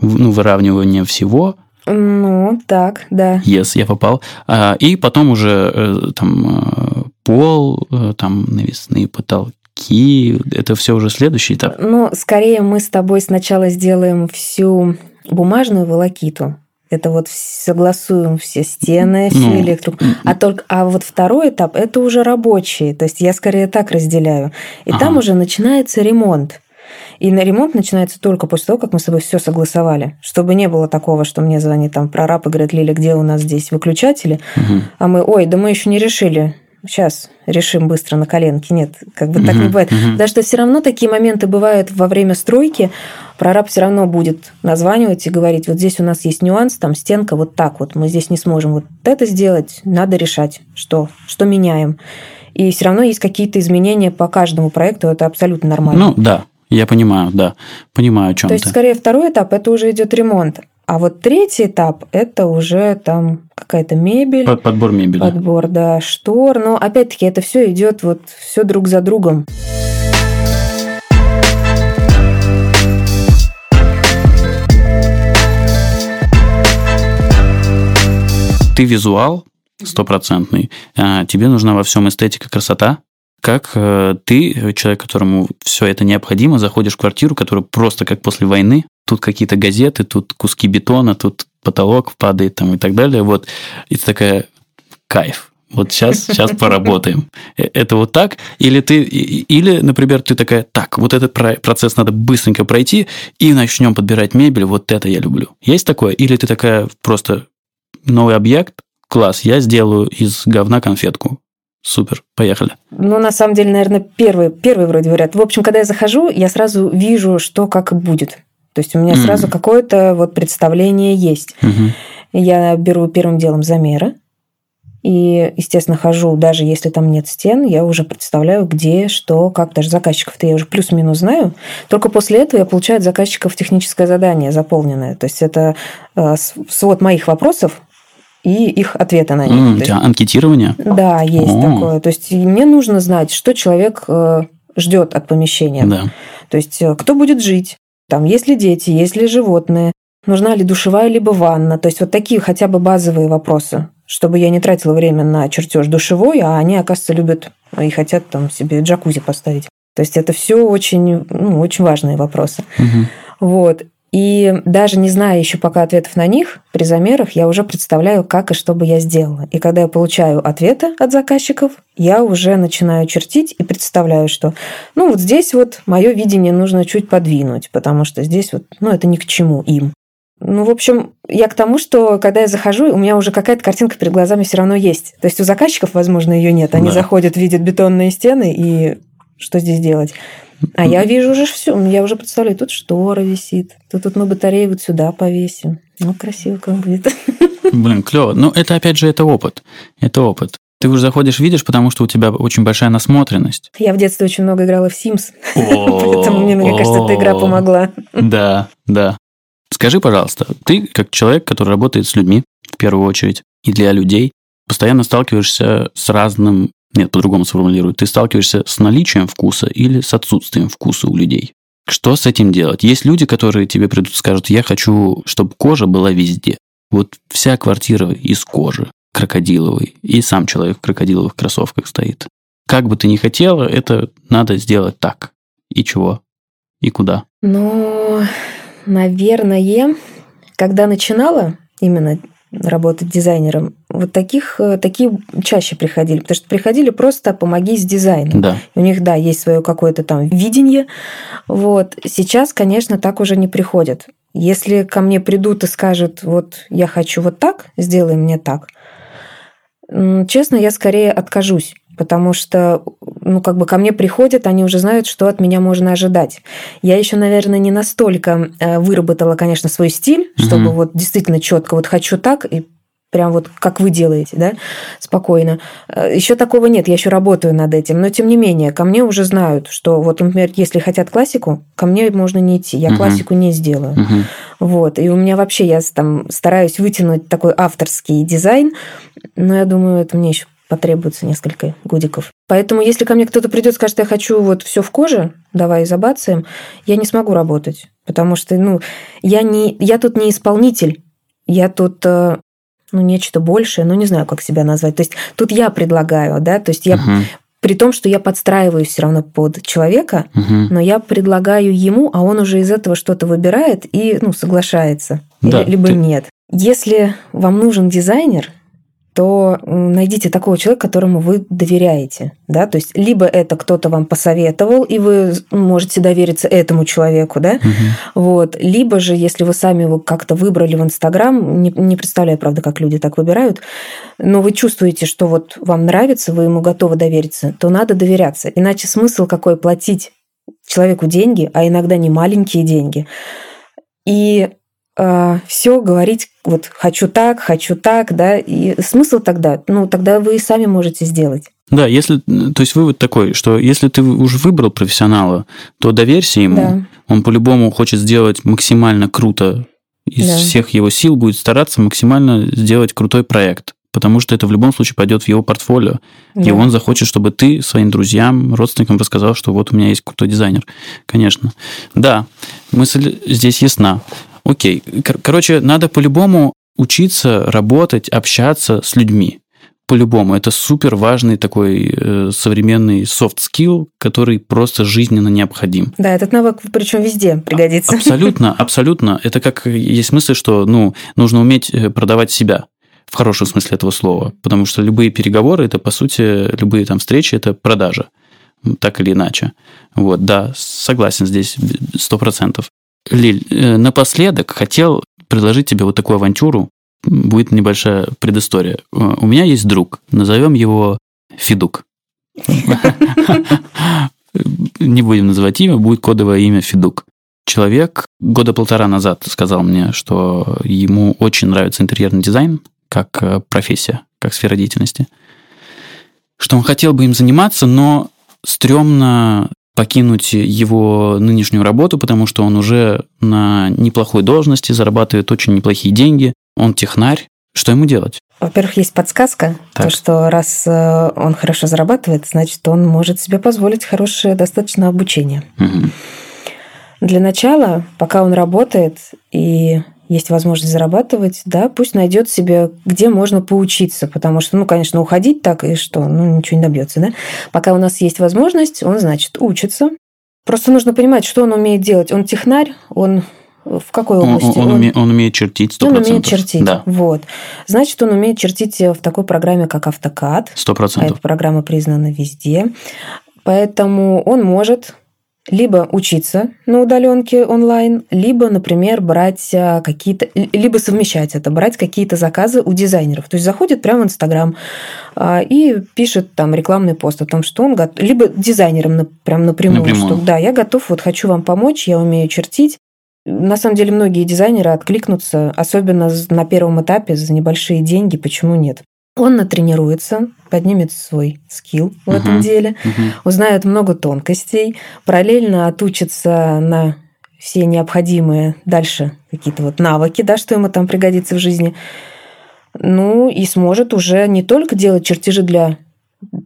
Ну, выравнивание всего, ну, так, да. Yes, я попал. А, и потом уже э, там э, пол, там навесные потолки. Это все уже следующий этап. Ну, скорее мы с тобой сначала сделаем всю бумажную волокиту. Это вот согласуем все стены, всю ну, электрику. А только, а вот второй этап это уже рабочий. То есть я скорее так разделяю. И ага. там уже начинается ремонт. И на ремонт начинается только после того, как мы с тобой все согласовали. Чтобы не было такого, что мне звонит там прораб и говорит, Лиля, где у нас здесь выключатели? Угу. А мы, ой, да мы еще не решили. Сейчас решим быстро на коленке. Нет, как бы так угу, не бывает. Угу. Потому что все равно такие моменты бывают во время стройки. Прораб все равно будет названивать и говорить, вот здесь у нас есть нюанс, там стенка вот так вот, мы здесь не сможем вот это сделать, надо решать, что, что меняем. И все равно есть какие-то изменения по каждому проекту, это абсолютно нормально. Ну да, я понимаю, да. Понимаю, о чем То есть, скорее, второй этап это уже идет ремонт. А вот третий этап – это уже там какая-то мебель. Под, подбор мебели. Подбор, да, штор. Но опять-таки это все идет вот все друг за другом. Ты визуал стопроцентный, а тебе нужна во всем эстетика, красота, как э, ты, человек, которому все это необходимо, заходишь в квартиру, которая просто как после войны, тут какие-то газеты, тут куски бетона, тут потолок падает там и так далее, вот, и ты такая, кайф, вот сейчас, сейчас поработаем. Э, это вот так? Или ты, или, например, ты такая, так, вот этот процесс надо быстренько пройти, и начнем подбирать мебель, вот это я люблю. Есть такое? Или ты такая просто новый объект, класс, я сделаю из говна конфетку. Супер, поехали. Ну, на самом деле, наверное, первый, первый вроде вариант. В общем, когда я захожу, я сразу вижу, что как будет. То есть у меня mm. сразу какое-то вот представление есть. Mm-hmm. Я беру первым делом замеры. И, естественно, хожу, даже если там нет стен, я уже представляю, где, что, как. Даже заказчиков-то я уже плюс-минус знаю. Только после этого я получаю от заказчиков техническое задание заполненное. То есть это э, свод моих вопросов, и их ответы на них. Mm, у тебя есть, анкетирование? Да, есть О. такое. То есть мне нужно знать, что человек э, ждет от помещения. Да. То есть э, кто будет жить, там есть ли дети, есть ли животные, нужна ли душевая либо ванна. То есть вот такие хотя бы базовые вопросы, чтобы я не тратила время на чертеж душевой, а они, оказывается, любят и хотят там себе джакузи поставить. То есть это все очень, ну, очень важные вопросы. Угу. Вот. И даже не зная еще пока ответов на них, при замерах я уже представляю, как и что бы я сделала. И когда я получаю ответы от заказчиков, я уже начинаю чертить и представляю, что ну вот здесь вот мое видение нужно чуть подвинуть, потому что здесь вот, ну это ни к чему им. Ну, в общем, я к тому, что когда я захожу, у меня уже какая-то картинка перед глазами все равно есть. То есть у заказчиков, возможно, ее нет. Они да. заходят, видят бетонные стены и что здесь делать. А я вижу уже все, я уже представляю, тут штора висит, тут, тут мы батарею вот сюда повесим. Ну, красиво как будет. [laughs] Блин, клево. Ну, это опять же, это опыт. Это опыт. Ты уже заходишь, видишь, потому что у тебя очень большая насмотренность. Я в детстве очень много играла в Sims, [laughs] поэтому мне, мне кажется, эта игра помогла. Да, да. Скажи, пожалуйста, ты как человек, который работает с людьми, в первую очередь, и для людей, постоянно сталкиваешься с разным нет, по-другому сформулирую. Ты сталкиваешься с наличием вкуса или с отсутствием вкуса у людей. Что с этим делать? Есть люди, которые тебе придут и скажут, я хочу, чтобы кожа была везде. Вот вся квартира из кожи крокодиловой, и сам человек в крокодиловых кроссовках стоит. Как бы ты ни хотела, это надо сделать так. И чего? И куда? Ну, наверное, когда начинала именно работать дизайнером, вот таких, э, такие чаще приходили, потому что приходили просто помоги с дизайном. Да. У них, да, есть свое какое-то там видение. Вот. Сейчас, конечно, так уже не приходят. Если ко мне придут и скажут, вот я хочу вот так, сделай мне так, честно, я скорее откажусь, потому что, ну, как бы ко мне приходят, они уже знают, что от меня можно ожидать. Я еще, наверное, не настолько э, выработала, конечно, свой стиль, чтобы угу. вот действительно четко вот хочу так и прям вот как вы делаете, да, спокойно. Э, еще такого нет, я еще работаю над этим, но тем не менее, ко мне уже знают, что вот, например, если хотят классику, ко мне можно не идти, я uh-huh. классику не сделаю. Uh-huh. Вот, и у меня вообще, я там стараюсь вытянуть такой авторский дизайн, но я думаю, это мне еще потребуется несколько годиков. Поэтому, если ко мне кто-то придет и скажет, я хочу вот все в коже, давай забацаем, я не смогу работать, потому что, ну, я не, я тут не исполнитель, я тут э, ну, нечто большее, ну, не знаю, как себя назвать. То есть тут я предлагаю, да, то есть я uh-huh. При том, что я подстраиваюсь все равно под человека, uh-huh. но я предлагаю ему, а он уже из этого что-то выбирает и ну, соглашается. Да, либо ты... нет. Если вам нужен дизайнер, то найдите такого человека, которому вы доверяете. Да? То есть либо это кто-то вам посоветовал, и вы можете довериться этому человеку, да? Угу. Вот. либо же, если вы сами его как-то выбрали в Инстаграм, не, не представляю, правда, как люди так выбирают, но вы чувствуете, что вот вам нравится, вы ему готовы довериться, то надо доверяться. Иначе смысл какой платить человеку деньги, а иногда не маленькие деньги. И э, все говорить вот хочу так, хочу так, да, и смысл тогда, ну, тогда вы и сами можете сделать. Да, если, то есть вывод такой, что если ты уже выбрал профессионала, то доверься ему, да. он по-любому хочет сделать максимально круто, из да. всех его сил будет стараться максимально сделать крутой проект, потому что это в любом случае пойдет в его портфолио, да. и он захочет, чтобы ты своим друзьям, родственникам рассказал, что вот у меня есть крутой дизайнер. Конечно. Да, мысль здесь ясна. Окей. Короче, надо по-любому учиться работать, общаться с людьми. По-любому. Это супер важный такой э, современный soft skill, который просто жизненно необходим. Да, этот навык причем везде пригодится. Абсолютно, абсолютно. Это как есть мысль, что ну, нужно уметь э, продавать себя в хорошем смысле этого слова. Потому что любые переговоры, это, по сути, любые там встречи, это продажа так или иначе. Вот, да, согласен здесь сто процентов. Лиль, э, напоследок хотел предложить тебе вот такую авантюру. Будет небольшая предыстория. Э, у меня есть друг, назовем его Федук. [laughs] Не будем называть имя, будет кодовое имя Федук. Человек года полтора назад сказал мне, что ему очень нравится интерьерный дизайн как э, профессия, как сфера деятельности. Что он хотел бы им заниматься, но стрёмно покинуть его нынешнюю работу, потому что он уже на неплохой должности, зарабатывает очень неплохие деньги, он технарь. Что ему делать? Во-первых, есть подсказка, так. то, что раз э, он хорошо зарабатывает, значит, он может себе позволить хорошее достаточно обучение. Угу. Для начала, пока он работает и есть возможность зарабатывать, да, пусть найдет себе, где можно поучиться, потому что, ну, конечно, уходить так и что, ну, ничего не добьется, да. Пока у нас есть возможность, он, значит, учится. Просто нужно понимать, что он умеет делать. Он технарь, он в какой области? Он, он, он, уме, он умеет чертить 100%. Он умеет чертить, да. вот. Значит, он умеет чертить в такой программе, как AutoCAD. 100%. А эта программа признана везде. Поэтому он может либо учиться на удаленке онлайн, либо, например, брать а, какие-то, либо совмещать это, брать какие-то заказы у дизайнеров. То есть заходит прямо в Инстаграм а, и пишет там рекламный пост о том, что он готов, либо дизайнером прям напрямую, напрямую, что да, я готов, вот хочу вам помочь, я умею чертить. На самом деле многие дизайнеры откликнутся, особенно на первом этапе за небольшие деньги, почему нет. Он натренируется, поднимет свой скилл в uh-huh, этом деле, uh-huh. узнает много тонкостей, параллельно отучится на все необходимые дальше какие-то вот навыки, да, что ему там пригодится в жизни. Ну и сможет уже не только делать чертежи для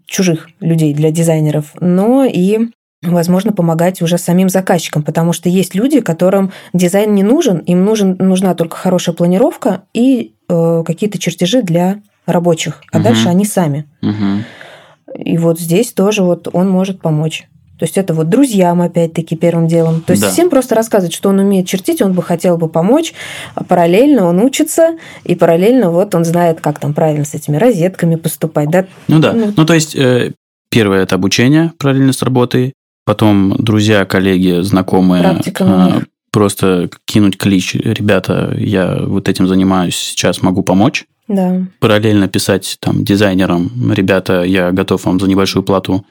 чужих людей, для дизайнеров, но и возможно, помогать уже самим заказчикам, потому что есть люди, которым дизайн не нужен, им нужен, нужна только хорошая планировка и э, какие-то чертежи для рабочих, а угу. дальше они сами. Угу. И вот здесь тоже вот он может помочь. То есть это вот друзьям, опять-таки, первым делом. То есть Да. всем просто рассказывать, что он умеет чертить, он бы хотел бы помочь, а параллельно он учится, и параллельно вот он знает, как там правильно с этими розетками поступать, да? Ну да. Ну. Ну, то есть, э, первое это обучение параллельно с работой, потом друзья, коллеги, знакомые. Практика них. Просто кинуть клич, ребята, я вот этим занимаюсь, сейчас могу помочь. Да. Параллельно писать там дизайнерам, ребята, я готов вам за небольшую плату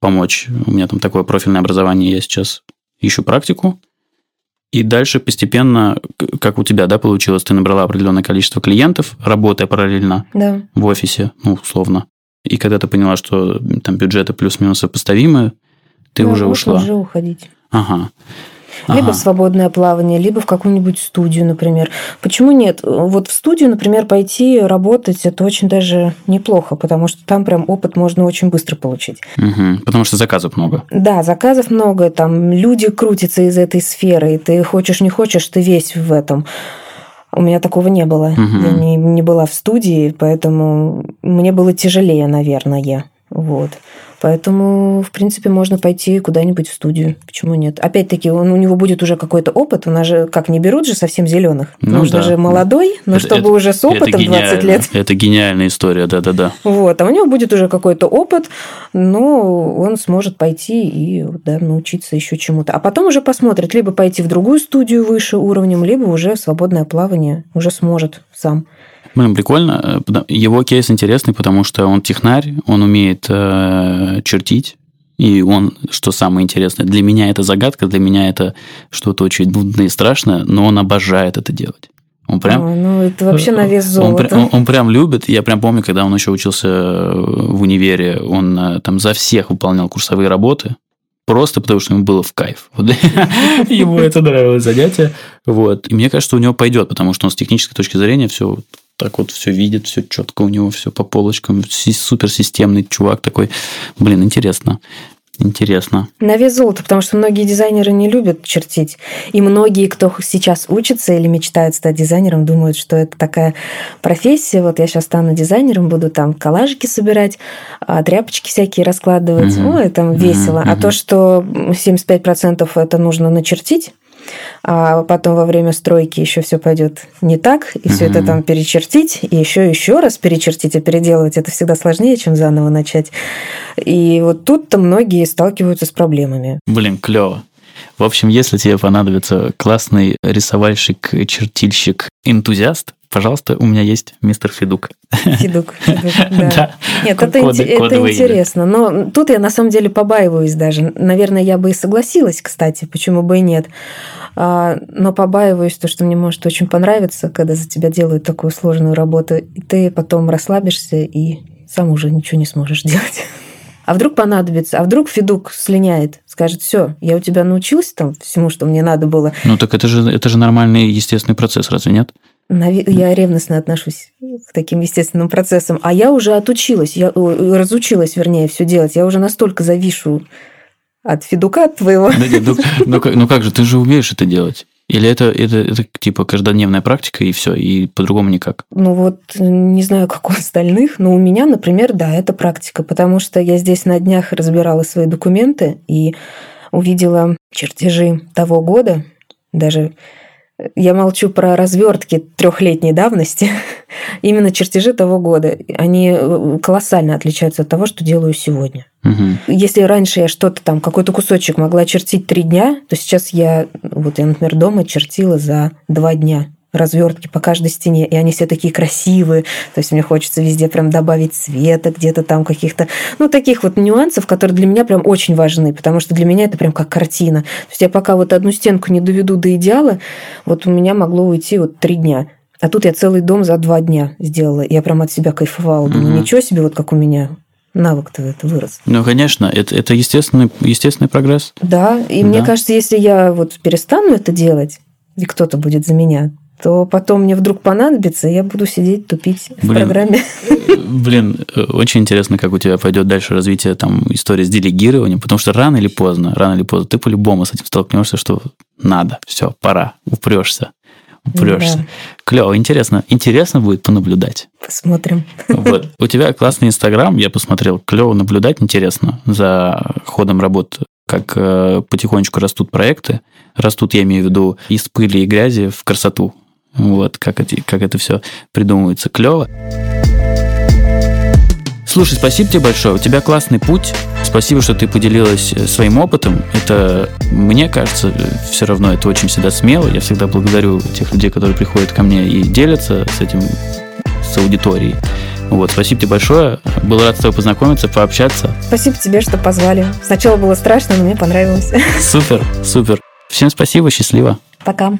помочь. У меня там такое профильное образование, я сейчас ищу практику. И дальше постепенно, как у тебя, да, получилось, ты набрала определенное количество клиентов, работая параллельно Да. в офисе, ну, условно. И когда ты поняла, что там бюджеты плюс-минус сопоставимы, ты Да, уже можно ушла. уже уходить. Ага. Либо Ага. в свободное плавание, либо в какую-нибудь студию, например. Почему нет? Вот в студию, например, пойти работать, это очень даже неплохо, потому что там прям опыт можно очень быстро получить. Мгм. Потому что заказов много. Да, заказов много, там люди крутятся из этой сферы, и ты хочешь не хочешь, ты весь в этом. У меня такого не было. Мгм. Я не, не была в студии, поэтому мне было тяжелее, наверное. Вот. Поэтому, в принципе, можно пойти куда-нибудь в студию. Почему нет? Опять-таки, он, у него будет уже какой-то опыт. У нас же, как, не берут же совсем зеленых. Ну Нужно да. же молодой, но Это- чтобы это- уже с опытом это 20 гениально. лет. Это гениальная история, да-да-да. Вот, а у него будет уже какой-то опыт, но он сможет пойти и да, научиться еще чему-то. А потом уже посмотрит, либо пойти в другую студию выше уровнем, либо уже в свободное плавание уже сможет сам. Блин, прикольно. Э, Его кейс интересный, потому что он технарь, он умеет э, чертить. И он, что самое интересное, для меня это загадка, для меня это что-то очень нудное и страшное, но он обожает это делать. Он прям... Ой, ну, это вообще на вес Он, золота. прям- он- он прям любит. Я прям помню, когда он еще учился э, в универе, он э, там за всех выполнял курсовые работы. Просто потому, что ему было в кайф. [laughs] Ему это нравилось занятие. Вот. И мне кажется, у него пойдет, потому что он с технической точки зрения все так вот все видит, все четко у него, все по полочкам. Си- Суперсистемный чувак такой. Блин, интересно. Интересно. На вес золота, потому что многие дизайнеры не любят чертить. И многие, кто сейчас учится или мечтает стать дизайнером, думают, что это такая профессия. Вот я сейчас стану дизайнером, буду там коллажики собирать, а, тряпочки всякие раскладывать. Мгм. Ой, там весело. А мгм. то, что 75% это нужно начертить, а потом во время стройки еще все пойдет не так, и все это Мгм. там перечертить, и еще еще раз перечертить и переделывать, это всегда сложнее, чем заново начать. И вот тут-то многие сталкиваются с проблемами. Блин, клево. В общем, если тебе понадобится классный рисовальщик, чертильщик, энтузиаст, пожалуйста, у меня есть мистер Федук. Фидук, [laughs] да. Да. Нет, это, Коды- интересно. Но тут я на самом деле побаиваюсь даже. Наверное, я бы и согласилась, кстати, почему бы и нет. А, Но побаиваюсь, то, что мне может очень понравиться, когда за тебя делают такую сложную работу, и ты потом расслабишься и сам уже ничего не сможешь делать. А вдруг понадобится, а вдруг Федук слиняет, скажет, все, я у тебя научился там всему, что мне надо было. Ну так это же, это же нормальный естественный процесс, разве нет? Я ревностно отношусь к таким естественным процессам. А я уже отучилась, я разучилась, вернее, все делать. Я уже настолько завишу от Федука от твоего. Да нет, ну, ну как, ну как же, ты же умеешь это делать? Или это, это, это типа каждодневная практика и все, и по-другому никак? Ну вот, не знаю, как у остальных, но у меня, например, да, это практика, потому что я здесь на днях разбирала свои документы и увидела чертежи того года, даже я молчу про развертки трехлетней давности, [laughs] именно чертежи того года. Они э, колоссально отличаются от того, что делаю сегодня. Мгм. Если раньше я что-то там, какой-то кусочек могла чертить три дня, то сейчас я, вот я, например, дома чертила за два дня развертки по каждой стене, и они все такие красивые, то есть мне хочется везде прям добавить цвета, где-то там каких-то, ну, таких вот нюансов, которые для меня прям очень важны, потому что для меня это прям как картина. То есть я пока вот одну стенку не доведу до идеала, вот у меня могло уйти вот три дня. А тут я целый дом за два дня сделала. Я прям от себя кайфовала. Думаю, Мгм. ничего себе, вот как у меня навык-то это вырос. Ну, конечно, это, это естественный, естественный прогресс. Да, и мне Да. кажется, если я вот перестану это делать, и кто-то будет за меня, то потом мне вдруг понадобится, и я буду сидеть, тупить в Блин. программе. Блин, э, очень интересно, как у тебя пойдет дальше развитие там истории с делегированием, потому что рано или поздно, рано или поздно ты по-любому с этим столкнешься, что надо, все, пора, упрешься, упрешься. Да. Клево, интересно, интересно будет понаблюдать. Посмотрим. Вот. [laughs] У тебя классный Инстаграм, я посмотрел, клево наблюдать, интересно за ходом работ как э, потихонечку растут проекты. Растут, я имею в виду, из пыли и грязи в красоту. Вот, как, эти, как это все придумывается клево. Слушай, спасибо тебе большое. У тебя классный путь. Спасибо, что ты поделилась э, своим опытом. Это, мне кажется, все равно это очень всегда смело. Я всегда благодарю тех людей, которые приходят ко мне и делятся с этим, с аудиторией. Вот, спасибо тебе большое. Был рад с тобой познакомиться, пообщаться. Спасибо тебе, что позвали. Сначала было страшно, но мне понравилось. Супер, супер. Всем спасибо, счастливо. Пока.